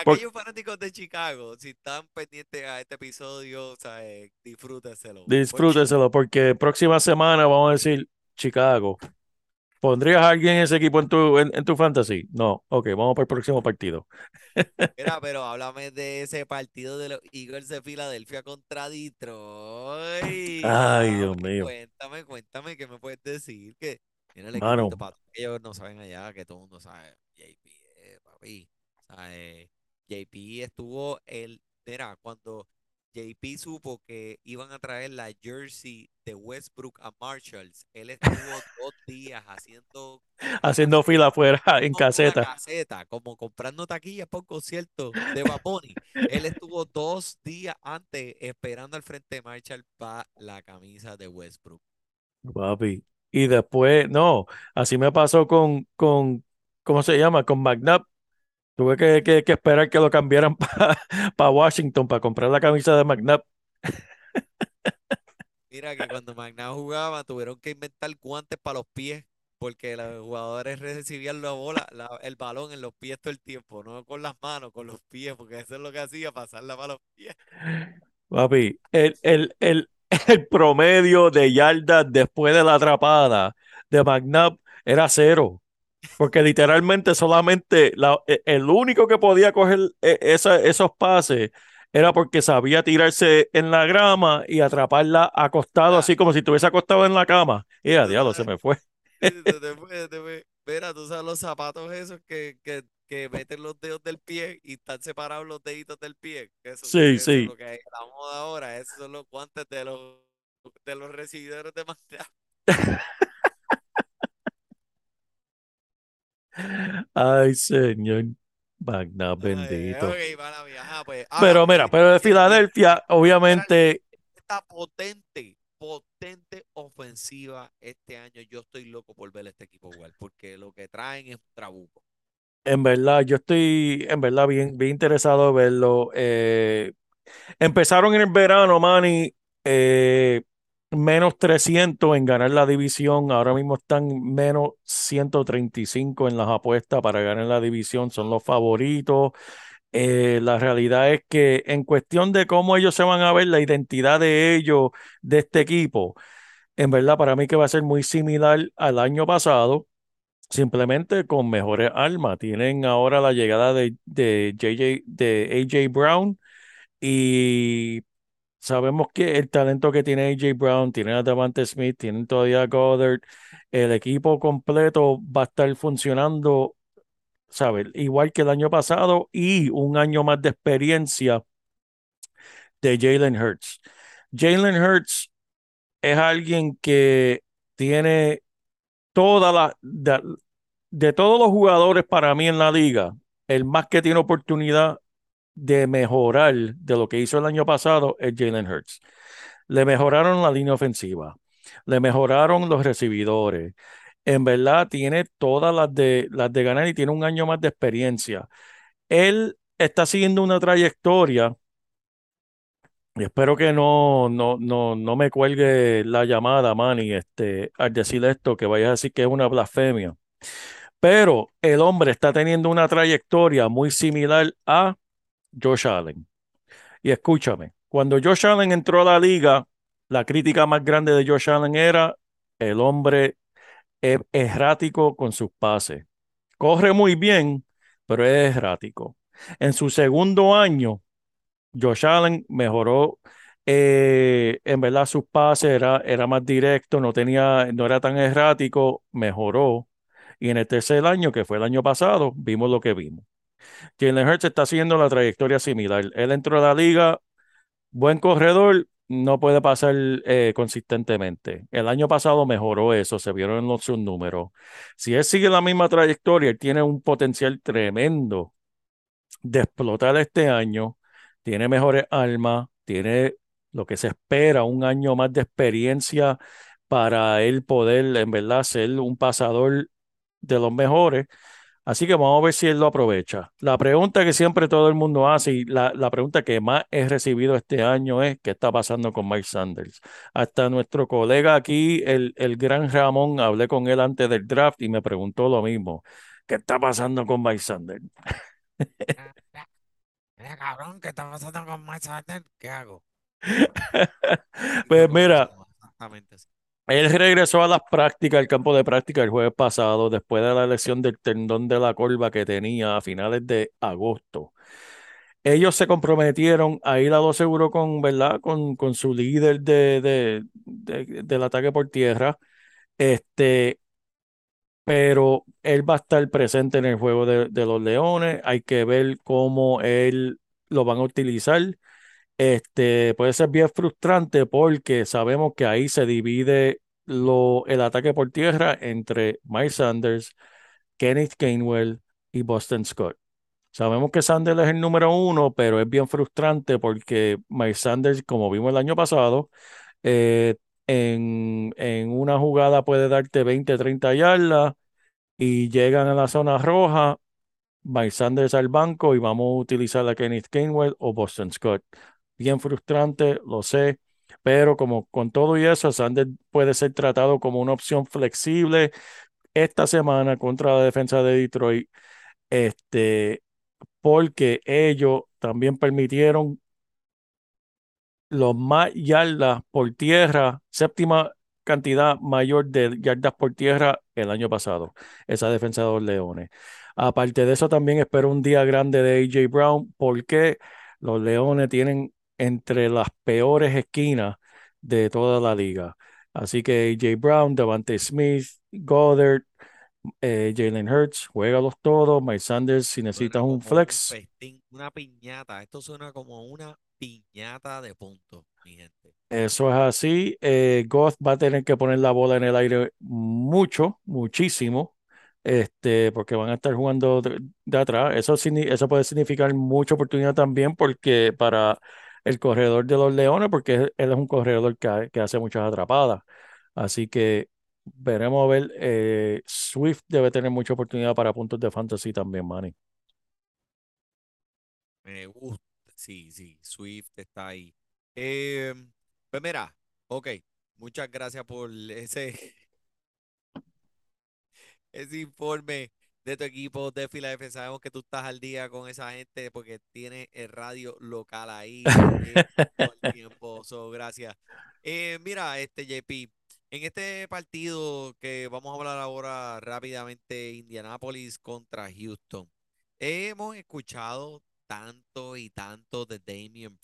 S2: por-
S1: aquellos fanáticos de Chicago, si están pendientes a este episodio, o sea, eh, disfrútenselo.
S2: disfrútenselo, porque próxima semana vamos a decir Chicago. ¿Pondrías a alguien en ese equipo en tu, en, en tu fantasy? No. Ok, vamos para el próximo partido.
S1: Mira, pero háblame de ese partido de los Eagles de Filadelfia contra Detroit.
S2: Ay, Dios
S1: Dame,
S2: mío.
S1: Cuéntame, cuéntame, ¿qué me puedes decir? Que tiene el
S2: Mano.
S1: equipito para ellos no saben allá, que todo el mundo sabe. JP, eh, papi. O sea, eh, JP estuvo el. Mira, cuando JP supo que iban a traer la jersey de Westbrook a Marshalls, él estuvo dos días haciendo
S2: Haciendo fila afuera en caseta.
S1: caseta, como comprando taquillas un concierto de Bad Bunny. Él estuvo dos días antes esperando al frente de Marshall para la camisa de Westbrook.
S2: Papi. Y después, no, así me pasó con, con ¿cómo se llama? Con McNabb. Tuve que, que- que esperar que lo cambiaran para Washington para comprar la camisa de McNabb.
S1: Mira que cuando Magna jugaba tuvieron que inventar guantes para los pies porque los jugadores recibían la bola, la- el balón en los pies todo el tiempo, no con las manos, con los pies, porque eso es lo que hacía, pasarla para los pies.
S2: Papi, el, el, el, el promedio de yardas después de la atrapada de McNabb era cero. Porque literalmente solamente la- e- el único que podía coger e- esa- esos pases era porque sabía tirarse en la grama y atraparla acostado,
S1: Ah.
S2: así como si estuviese acostado en la cama. Y a diablo, se me fue.
S1: Te fue, te fue. Mira, tú sabes los zapatos esos que, que, que meten los dedos del pie y están separados los deditos del pie. Eso,
S2: Sí,
S1: eso es
S2: sí.
S1: lo que hay en la moda ahora. Esos son los guantes de los, de los recibidores de Magna.
S2: Ay, señor. McNabb,
S1: Ay,
S2: bendito.
S1: Ajá, pues,
S2: Pero
S1: háblame
S2: mira,
S1: de-
S2: pero de
S1: de- de-
S2: Filadelfia, obviamente,
S1: esta potente, potente ofensiva este año. Yo estoy loco por ver este equipo jugar, porque lo que traen es un trabuco.
S2: en verdad, yo estoy en verdad bien, bien interesado en verlo. Eh, empezaron en el verano, Manny, eh, menos 300 en ganar la división. Ahora mismo están menos 135 en las apuestas para ganar la división. Son los favoritos. Eh, la realidad es que en cuestión de cómo ellos se van a ver, la identidad de ellos, de este equipo, en verdad para mí que va a ser muy similar al año pasado. simplemente con mejores armas. Tienen ahora la llegada de, de JJ, de AJ Brown y sabemos que el talento que tiene AJ Brown, tiene a Davante Smith, tienen todavía Goddard, el equipo completo va a estar funcionando, ¿sabes? Igual que el año pasado y un año más de experiencia de Jalen Hurts. Jalen Hurts es alguien que tiene toda la, de todos los jugadores para mí en la liga, el más que tiene oportunidad de mejorar de lo que hizo el año pasado es Jalen Hurts. Le mejoraron la línea ofensiva, le mejoraron los recibidores. En verdad tiene todas las de, las de ganar y tiene un año más de experiencia. Él está siguiendo una trayectoria y espero que no, no, no, no me cuelgue la llamada, Manny, este, al decir esto, que vaya a decir que es una blasfemia. Pero el hombre está teniendo una trayectoria muy similar a Josh Allen. Y escúchame, cuando Josh Allen entró a la liga, la crítica más grande de Josh Allen era el hombre es errático con sus pases. Corre muy bien, pero es errático. En su segundo año, Josh Allen mejoró, eh, en verdad sus pases era, era más directo, no, tenía, no era tan errático, mejoró. Y en el tercer año, que fue el año pasado, vimos lo que vimos. Jalen Hurts está haciendo la trayectoria similar. Él entró a la liga, buen corredor, no puede pasar eh, consistentemente. El año pasado mejoró eso, se vieron los, sus números. Si él sigue la misma trayectoria, él tiene un potencial tremendo de explotar este año. Tiene mejores armas, tiene lo que se espera, un año más de experiencia para él poder, en verdad, ser un pasador de los mejores. Así que vamos a ver si él lo aprovecha. La pregunta que siempre todo el mundo hace y la, la pregunta que más he recibido este año es ¿qué está pasando con Mike Sanders? Hasta nuestro colega aquí, el, el gran Ramón, hablé con él antes del draft y me preguntó lo mismo. ¿Qué está pasando con Mike Sanders?
S1: Mira, cabrón, ¿qué está pasando con Mike Sanders? ¿Qué hago?
S2: Pues mira,
S1: Exactamente así.
S2: Él regresó a las prácticas, al campo de práctica el jueves pasado, después de la lesión del tendón de la corva que tenía a finales de agosto. Ellos se comprometieron a ir a lo seguro con, ¿verdad? Con, con su líder de, de- de- del ataque por tierra. Este, pero él va a estar presente en el juego de, de los Leones. Hay que ver cómo él lo van a utilizar. Este, puede ser bien frustrante porque sabemos que ahí se divide lo, el ataque por tierra entre Mike Sanders, Kenneth Gainwell y Boston Scott. Sabemos que Sanders es el número uno, pero es bien frustrante porque Mike Sanders, como vimos el año pasado, eh, en, en una jugada puede darte 20, 30 yardas y llegan a la zona roja, Mike Sanders al banco y vamos a utilizar a Kenneth Gainwell o Boston Scott. Bien frustrante, lo sé, pero como con todo y eso, Sanders puede ser tratado como una opción flexible esta semana contra la defensa de Detroit, este, porque ellos también permitieron los más yardas por tierra, séptima cantidad mayor de yardas por tierra el año pasado, esa defensa de los Leones. Aparte de eso, también espero un día grande de AJ Brown, porque los Leones tienen entre las peores esquinas de toda la liga. Así que AJ Brown, Devante Smith, Goddard, eh, Jalen Hurts, juégalos todos. Mike Sanders, si necesitas un flex,
S1: festín, una piñata. Esto suena como una piñata de puntos, mi gente.
S2: Eso es así. Eh, Goff va a tener que poner la bola en el aire mucho, muchísimo, este, porque van a estar jugando de, de atrás. Eso, eso puede significar mucha oportunidad también porque para el corredor de los Leones, porque él es un corredor que, que hace muchas atrapadas. Así que veremos a ver. eh, Swift debe tener mucha oportunidad para puntos de fantasy también, Manny.
S1: Me gusta. Sí, sí, Swift está ahí. Eh, pues mira, ok. Muchas gracias por ese, ese informe de tu equipo de Filadelfia. Sabemos que tú estás al día con esa gente porque tienes el radio local ahí todo el tiempo. So, gracias. Eh, mira, este JP, En este partido que vamos a hablar ahora rápidamente, Indianapolis contra Houston, hemos escuchado tanto y tanto de Damian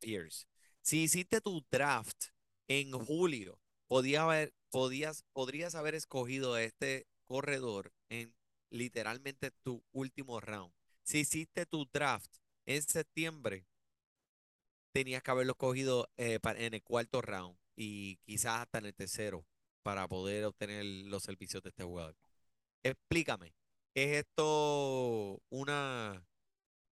S1: Pierce. Si hiciste tu draft en julio, podías haber, podías, podrías haber escogido a este corredor en literalmente tu último round. Si hiciste tu draft en septiembre, tenías que haberlo cogido eh, en el cuarto round y quizás hasta en el tercero para poder obtener los servicios de este jugador. Explícame, ¿es esto una...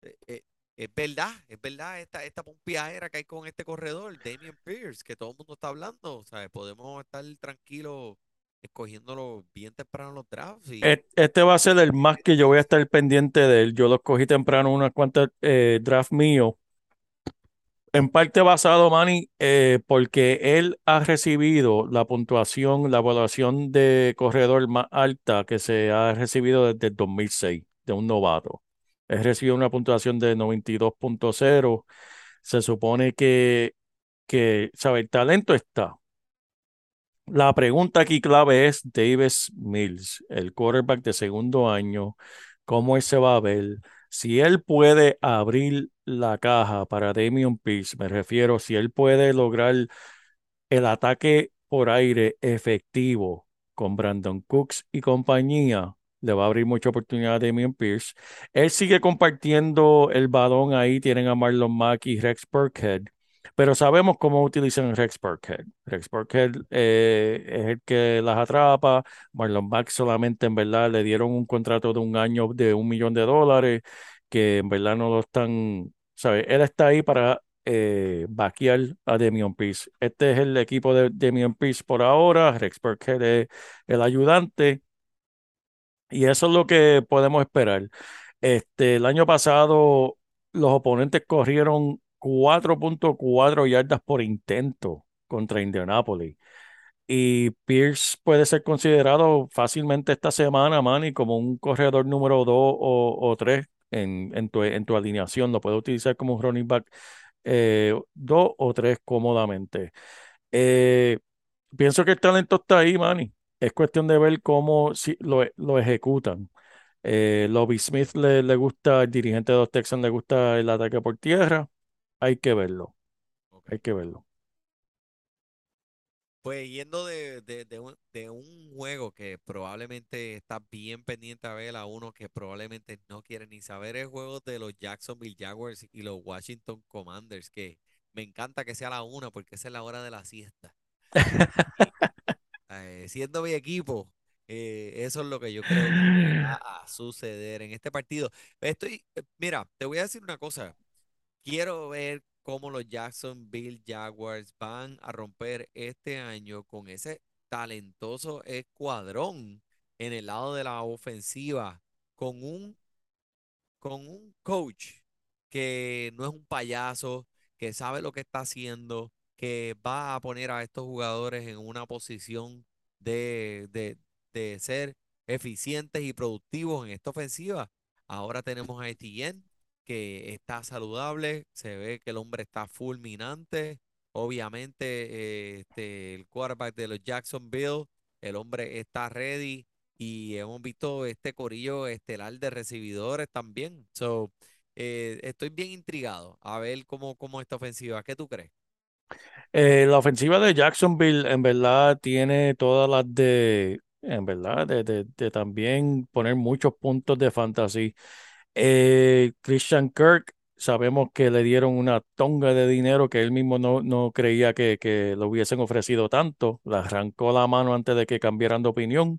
S1: eh, eh, es verdad, es verdad esta, esta pompiadera que hay con este corredor, Damian Pierce, que todo el mundo está hablando, ¿sabes? Podemos estar tranquilos escogiéndolo bien temprano los drafts
S2: Et- Este va a ser el más que yo voy a estar pendiente de él. Yo lo escogí temprano unas cuantas eh, draft mío. En parte basado, Manny, eh, porque él ha recibido la puntuación, la evaluación de corredor más alta que se ha recibido desde el 2006 de un novato. Él recibió una puntuación de 92.0. Se supone que, que, ¿sabe? El talento está. La pregunta aquí clave es Davis Mills, el quarterback de segundo año, cómo él se va a ver. Si él puede abrir la caja para Damian Pierce, me refiero, si él puede lograr el ataque por aire efectivo con Brandon Cooks y compañía, le va a abrir mucha oportunidad a Damian Pierce. Él sigue compartiendo el balón ahí, tienen a Marlon Mack y Rex Burkhead. Pero sabemos cómo utilizan Rex Burkhead. Rex Burkhead eh, es el que las atrapa. Marlon Mack solamente en verdad le dieron un contrato de un año de un millón de dólares, que en verdad no lo están, ¿sabes? Él está ahí para eh, vaquear a Damian Pierce. Este es el equipo de Damian Pierce por ahora. Rex Burkhead es el ayudante. Y eso es lo que podemos esperar. Este, el año pasado los oponentes corrieron 4.4 yardas por intento contra Indianapolis. Y Pierce puede ser considerado fácilmente esta semana, Manny, como un corredor número 2 o, o 3 en, en, tu, en tu alineación. Lo puede utilizar como un running back 2 o 3 cómodamente. Eh, pienso que el talento está ahí, Manny. Es cuestión de ver cómo lo, lo ejecutan. Eh, Lobby Smith le, le gusta, el dirigente de los Texans le gusta el ataque por tierra. Hay que verlo, hay que verlo.
S1: Pues yendo de, de- de un, de un juego que probablemente está bien pendiente a ver a uno que probablemente no quiere ni saber el juego de los Jacksonville Jaguars y los Washington Commanders, que me encanta que sea la una porque esa es la hora de la siesta. Eh, siendo mi equipo, eh, eso es lo que yo creo que va a suceder en este partido. Estoy, eh, mira, te voy a decir una cosa. Quiero ver cómo los Jacksonville Jaguars van a romper este año con ese talentoso escuadrón en el lado de la ofensiva, con un, con un coach que no es un payaso, que sabe lo que está haciendo, que va a poner a estos jugadores en una posición de, de, de ser eficientes y productivos en esta ofensiva. Ahora tenemos a Etienne que está saludable, se ve que el hombre está fulminante. Obviamente, eh, este, el quarterback de los Jacksonville, el hombre está ready y hemos visto este corillo estelar de recibidores también. So, eh, estoy bien intrigado a ver cómo, cómo esta ofensiva. ¿Qué tú crees?
S2: Eh, la ofensiva de Jacksonville en verdad tiene todas las de, en verdad, de, de- de también poner muchos puntos de fantasy. Eh, Christian Kirk, sabemos que le dieron una tonga de dinero que él mismo no, no creía que, que le hubiesen ofrecido tanto. Le arrancó la mano antes de que cambiaran de opinión.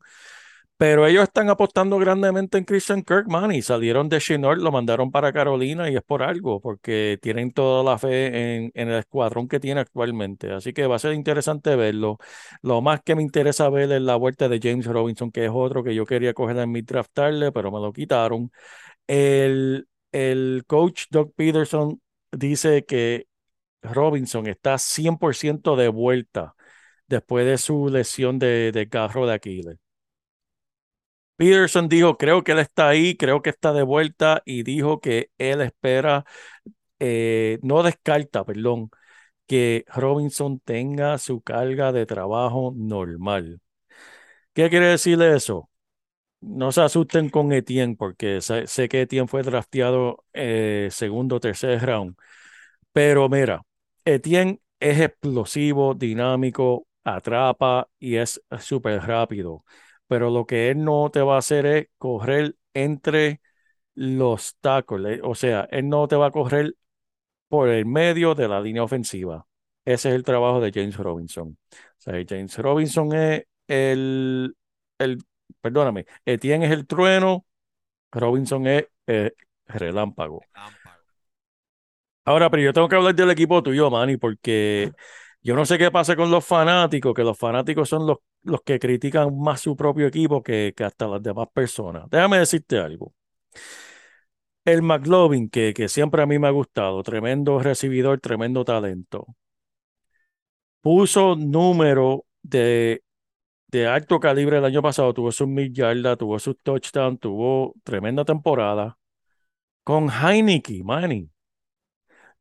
S2: Pero ellos están apostando grandemente en Christian Kirk, man, y salieron de Chenard, lo mandaron para Carolina y es por algo, porque tienen toda la fe en, en el escuadrón que tiene actualmente. Así que va a ser interesante verlo. Lo más que me interesa ver es la vuelta de James Robinson, que es otro que yo quería coger en mi draft tarde, pero me lo quitaron. El, el coach Doug Peterson dice que Robinson está 100% de vuelta después de su lesión de, de carro de Aquiles. Peterson dijo, creo que él está ahí, creo que está de vuelta y dijo que él espera, eh, no descarta, perdón, que Robinson tenga su carga de trabajo normal. ¿Qué quiere decir eso? No se asusten con Etienne, porque sé, que Etienne fue drafteado eh, segundo o tercer round. Pero mira, Etienne es explosivo, dinámico, atrapa y es súper rápido. Pero lo que él no te va a hacer es correr entre los tackles. O sea, él no te va a correr por el medio de la línea ofensiva. Ese es el trabajo de James Robinson. James Robinson es el, el perdóname, Etienne es el trueno, Robinson es relámpago.
S1: Relámpago.
S2: Ahora, pero yo tengo que hablar del equipo tuyo, Manny, porque yo no sé qué pasa con los fanáticos, que los fanáticos son los, los que critican más su propio equipo que, que hasta las demás personas. Déjame decirte algo. El McLovin, que, que siempre a mí me ha gustado, tremendo recibidor, tremendo talento, puso número de, de alto calibre el año pasado, tuvo sus mil yardas, tuvo sus touchdowns, tuvo tremenda temporada con Heineke, Manny.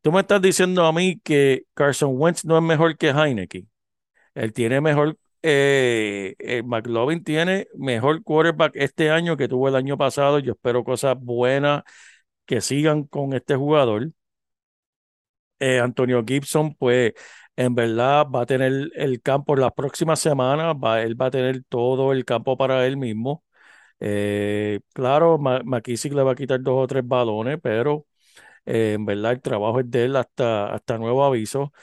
S2: Tú me estás diciendo a mí que Carson Wentz no es mejor que Heineke. Él tiene mejor, eh, eh, McLovin tiene mejor quarterback este año que tuvo el año pasado. Yo espero cosas buenas que sigan con este jugador. Eh, Antonio Gibson, pues en verdad va a tener el campo las próximas semanas, va, él va a tener todo el campo para él mismo. Eh, claro, McKissick le va a quitar dos o tres balones, pero eh, en verdad el trabajo es de él hasta, hasta nuevo aviso.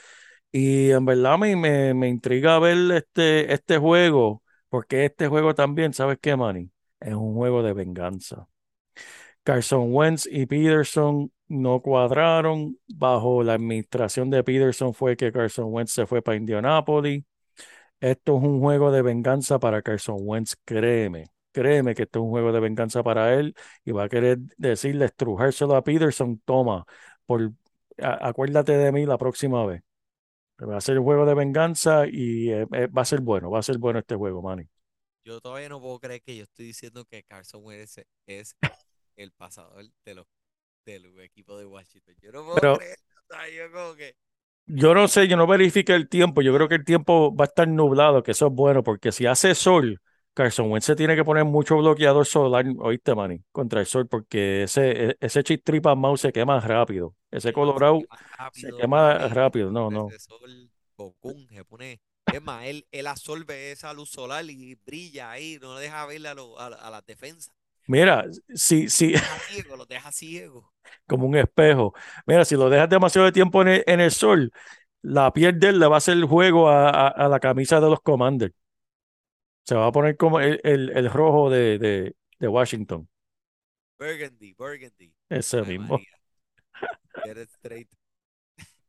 S2: Y en verdad me, me, me intriga ver este, este juego, porque este juego también, ¿sabes qué, Manny? Es un juego de venganza. Carson Wentz y Peterson no cuadraron. Bajo la administración de Peterson fue que Carson Wentz se fue para Indianapolis. Esto es un juego de venganza para Carson Wentz, créeme. Créeme que esto es un juego de venganza para él y va a querer decirle, estrujárselo a Peterson, toma, por, acuérdate de mí la próxima vez. Va a ser un juego de venganza y eh, eh, va a ser bueno, va a ser bueno este juego, Manny.
S1: Yo todavía no puedo creer que yo estoy diciendo que Carson Wentz es el pasador de los, del equipo de Washington. Yo no puedo
S2: Pero-
S1: creer. O sea, yo como que.
S2: Yo no sé, yo no verifique el tiempo. Yo creo que el tiempo va a estar nublado, que eso es bueno, porque si hace sol, Carson Wentz se tiene que poner mucho bloqueador solar, oíste, Manny, contra el sol, porque ese, e- ese tripa mouse se quema rápido. Ese
S1: se
S2: Colorado
S1: quema rápido,
S2: quema
S1: papi,
S2: rápido. No, no.
S1: Ese sol, Bocún, se pone. Es más, él, él absorbe esa luz solar y brilla ahí, no deja verle a, lo- a, a las defensas.
S2: Mira, si, si,
S1: Los deja ciego, los deja ciego.
S2: como un espejo. Mira, si lo dejas demasiado de tiempo en el, en el sol, la piel de él le va a hacer el juego a, a- a la camisa de los Commanders. Se va a poner como el, el- el rojo de, de, de Washington.
S1: Burgundy, Burgundy.
S2: Ese
S1: Ay,
S2: mismo.
S1: Get it straight.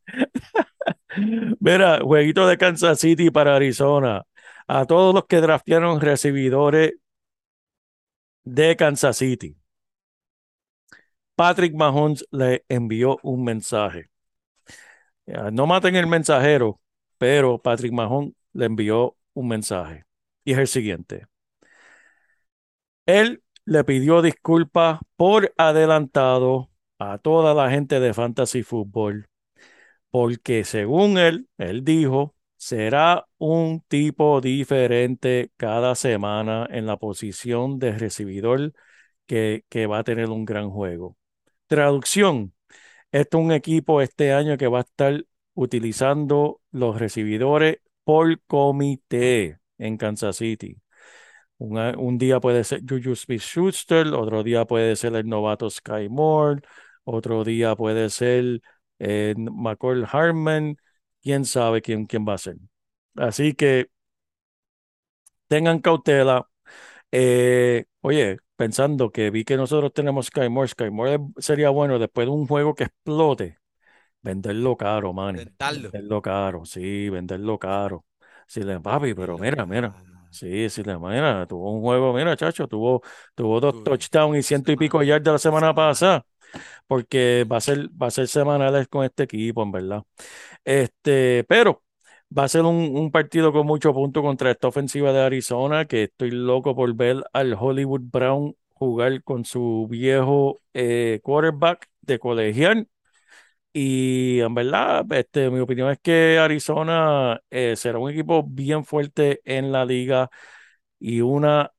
S2: Mira, jueguito de Kansas City para Arizona. A todos los que draftearon recibidores de Kansas City. Patrick Mahomes le envió un mensaje. Ya, No maten el mensajero, pero Patrick Mahomes le envió un mensaje. Y es el siguiente. Él le pidió disculpas por adelantado a toda la gente de Fantasy Football, porque según él, él dijo, será un tipo diferente cada semana en la posición de recibidor que, que va a tener un gran juego. Traducción. Esto es un equipo este año que va a estar utilizando los recibidores por comité en Kansas City. Un, un día puede ser Juju Smith-Schuster, otro día puede ser el novato Sky Moore, otro día puede ser eh, McCall Harmon, quién sabe quién, quién va a ser. Así que tengan cautela. Eh, oye, pensando que vi que nosotros tenemos Sky Moore, Sky Moore sería bueno después de un juego que explote, venderlo caro, man. Venderlo caro, sí, venderlo caro. Si le papi, pero mira, mira. Sí, sí, le mira, tuvo un juego, mira, chacho, tuvo, tuvo dos touchdowns y ciento y pico yardas la semana pasada, porque va a ser, va a ser semanales con este equipo, en verdad. Este, pero va a ser un, un partido con mucho punto contra esta ofensiva de Arizona, que estoy loco por ver al Hollywood Brown jugar con su viejo eh, quarterback de colegial Y en verdad, este, mi opinión es que Arizona eh, será un equipo bien fuerte en la liga y una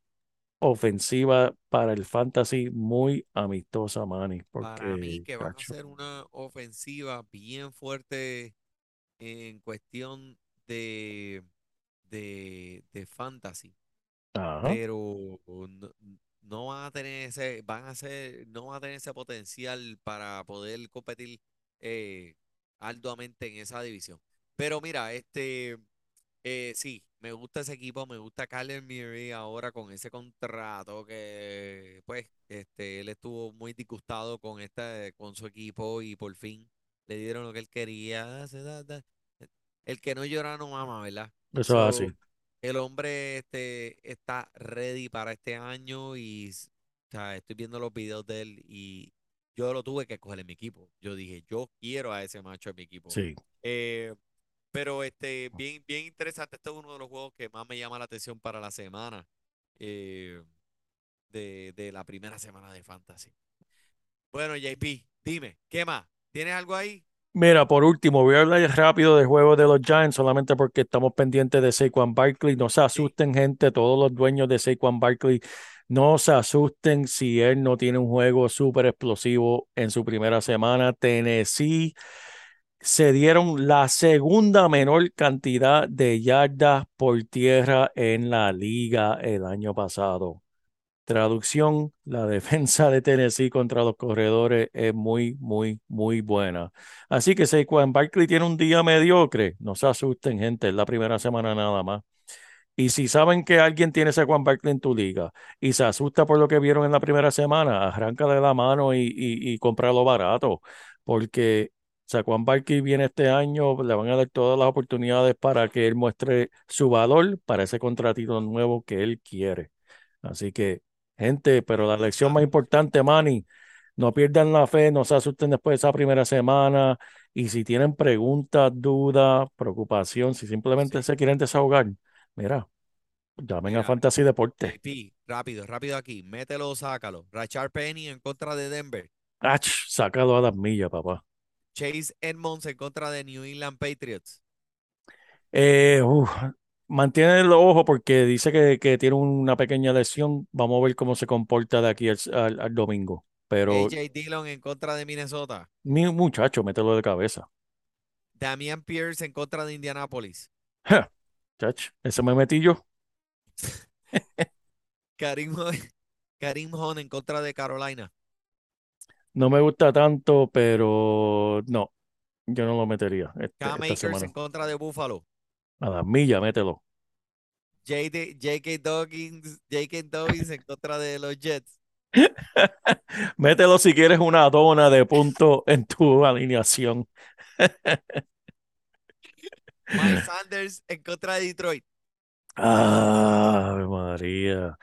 S2: ofensiva para el fantasy muy amistosa, Manny.
S1: Para mí
S2: Porque,
S1: que van a ser una ofensiva bien fuerte en cuestión de, de, de fantasy,
S2: ajá,
S1: pero no, no van a tener ese, van a ser, no van a tener ese potencial para poder competir eh, arduamente en esa división. Pero mira, este eh, sí, me gusta ese equipo, me gusta Kyler Murray ahora con ese contrato que, pues, este, él estuvo muy disgustado con este, con su equipo y por fin le dieron lo que él quería. El que no llora no mama, ¿verdad?
S2: eso es así.
S1: el hombre este, está ready para este año y o sea, estoy viendo los videos de él y yo lo tuve que escoger en mi equipo. Yo dije, yo quiero a ese macho en mi equipo.
S2: Sí.
S1: Eh, pero este, bien, bien interesante. Este es uno de los juegos que más me llama la atención para la semana eh, de, de la primera semana de Fantasy. Bueno, JP, dime, ¿qué más? ¿Tienes algo ahí?
S2: Mira, por último, voy a hablar rápido del juego de los Giants, solamente porque estamos pendientes de Saquon Barkley. No se
S1: Sí.
S2: asusten, gente, todos los dueños de Saquon Barkley, no se asusten si él no tiene un juego súper explosivo en su primera semana. Tennessee se dieron la segunda menor cantidad de yardas por tierra en la liga el año pasado. Traducción, la defensa de Tennessee contra los corredores es muy, muy, muy buena. Así que Saquon Barkley tiene un día mediocre. No se asusten, gente, es la primera semana nada más. Y si saben que alguien tiene Saquon Barkley en tu liga y se asusta por lo que vieron en la primera semana, arráncale la mano y, y, cómpralo barato, porque Saquon Barkley viene este año, le van a dar todas las oportunidades para que él muestre su valor para ese contratito nuevo que él quiere. Así que, gente, pero la lección más importante, Manny, no pierdan la fe, no se asusten después de esa primera semana. Y si tienen preguntas, dudas, preocupación, si simplemente
S1: Sí.
S2: se quieren desahogar, mira, llamen a
S1: Mira,
S2: Fantasy Deportes.
S1: JP, rápido, rápido aquí. Mételo sácalo. Rashard Penny en contra de Denver.
S2: Ach, sácalo a las millas, papá.
S1: Chase Edmonds en contra de New England Patriots.
S2: Eh, uf, mantiene el ojo porque dice que, que tiene una pequeña lesión. Vamos a ver cómo se comporta de aquí al, al- al domingo. Pero
S1: AJ Dillon en contra de Minnesota.
S2: mi muchacho, mételo de cabeza.
S1: Damian Pierce en contra de Indianapolis.
S2: Ja, ese me metí yo.
S1: Karim, Karim Hunt en contra de Carolina.
S2: No me gusta tanto, pero no, yo no lo metería este- esta
S1: en contra de Buffalo.
S2: A las millas, mételo.
S1: J.K. Dobbins, J.K. Dobbins en contra de los Jets.
S2: Mételo si quieres una dona de punto en tu alineación.
S1: Miles Sanders en contra de Detroit.
S2: Ave María.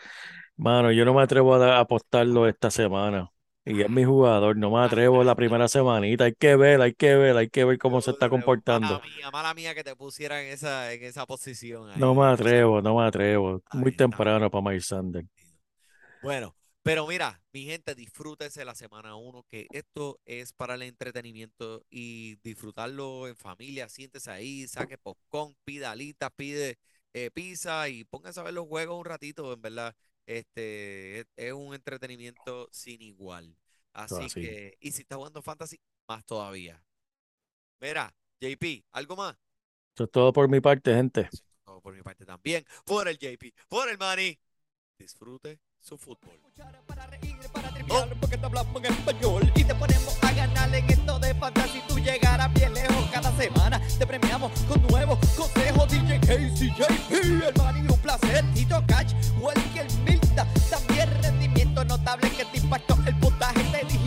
S2: Mano, yo no me atrevo a apostarlo esta semana. Y es mi jugador, no me atrevo la primera semanita. Hay que ver, hay que ver, hay que ver cómo se está
S1: Yo, Mala
S2: comportando.
S1: mía, mala mía que te pusiera en esa, en esa posición ahí.
S2: No me atrevo, no me atrevo. Muy
S1: bien.
S2: temprano para Miles Sanders.
S1: Bueno, pero mira, mi gente, disfrútese la semana uno, que esto es para el entretenimiento y disfrutarlo en familia. Siéntese ahí, saque popcorn, pida alitas, pide eh, pizza y póngase a ver los juegos un ratito, en verdad. Este es, es un entretenimiento sin igual. Así
S2: así.
S1: que, y si está jugando fantasy, más todavía. Mira, JP, ¿algo más?
S2: Eso es todo por mi parte, gente.
S1: Eso es todo por mi parte también. Por el JP, por el Manny. Disfrute su fútbol.
S3: Para reír, para triviar, oh. porque te hablamos en español y te ponemos a ganar en esto de fantasía. Si tú llegaras bien lejos cada semana, te premiamos con nuevos consejos. DJ Casey, el man y un placer. Tito Cash, Welker Milta, también rendimiento notable que te impactó el puntaje. Te dije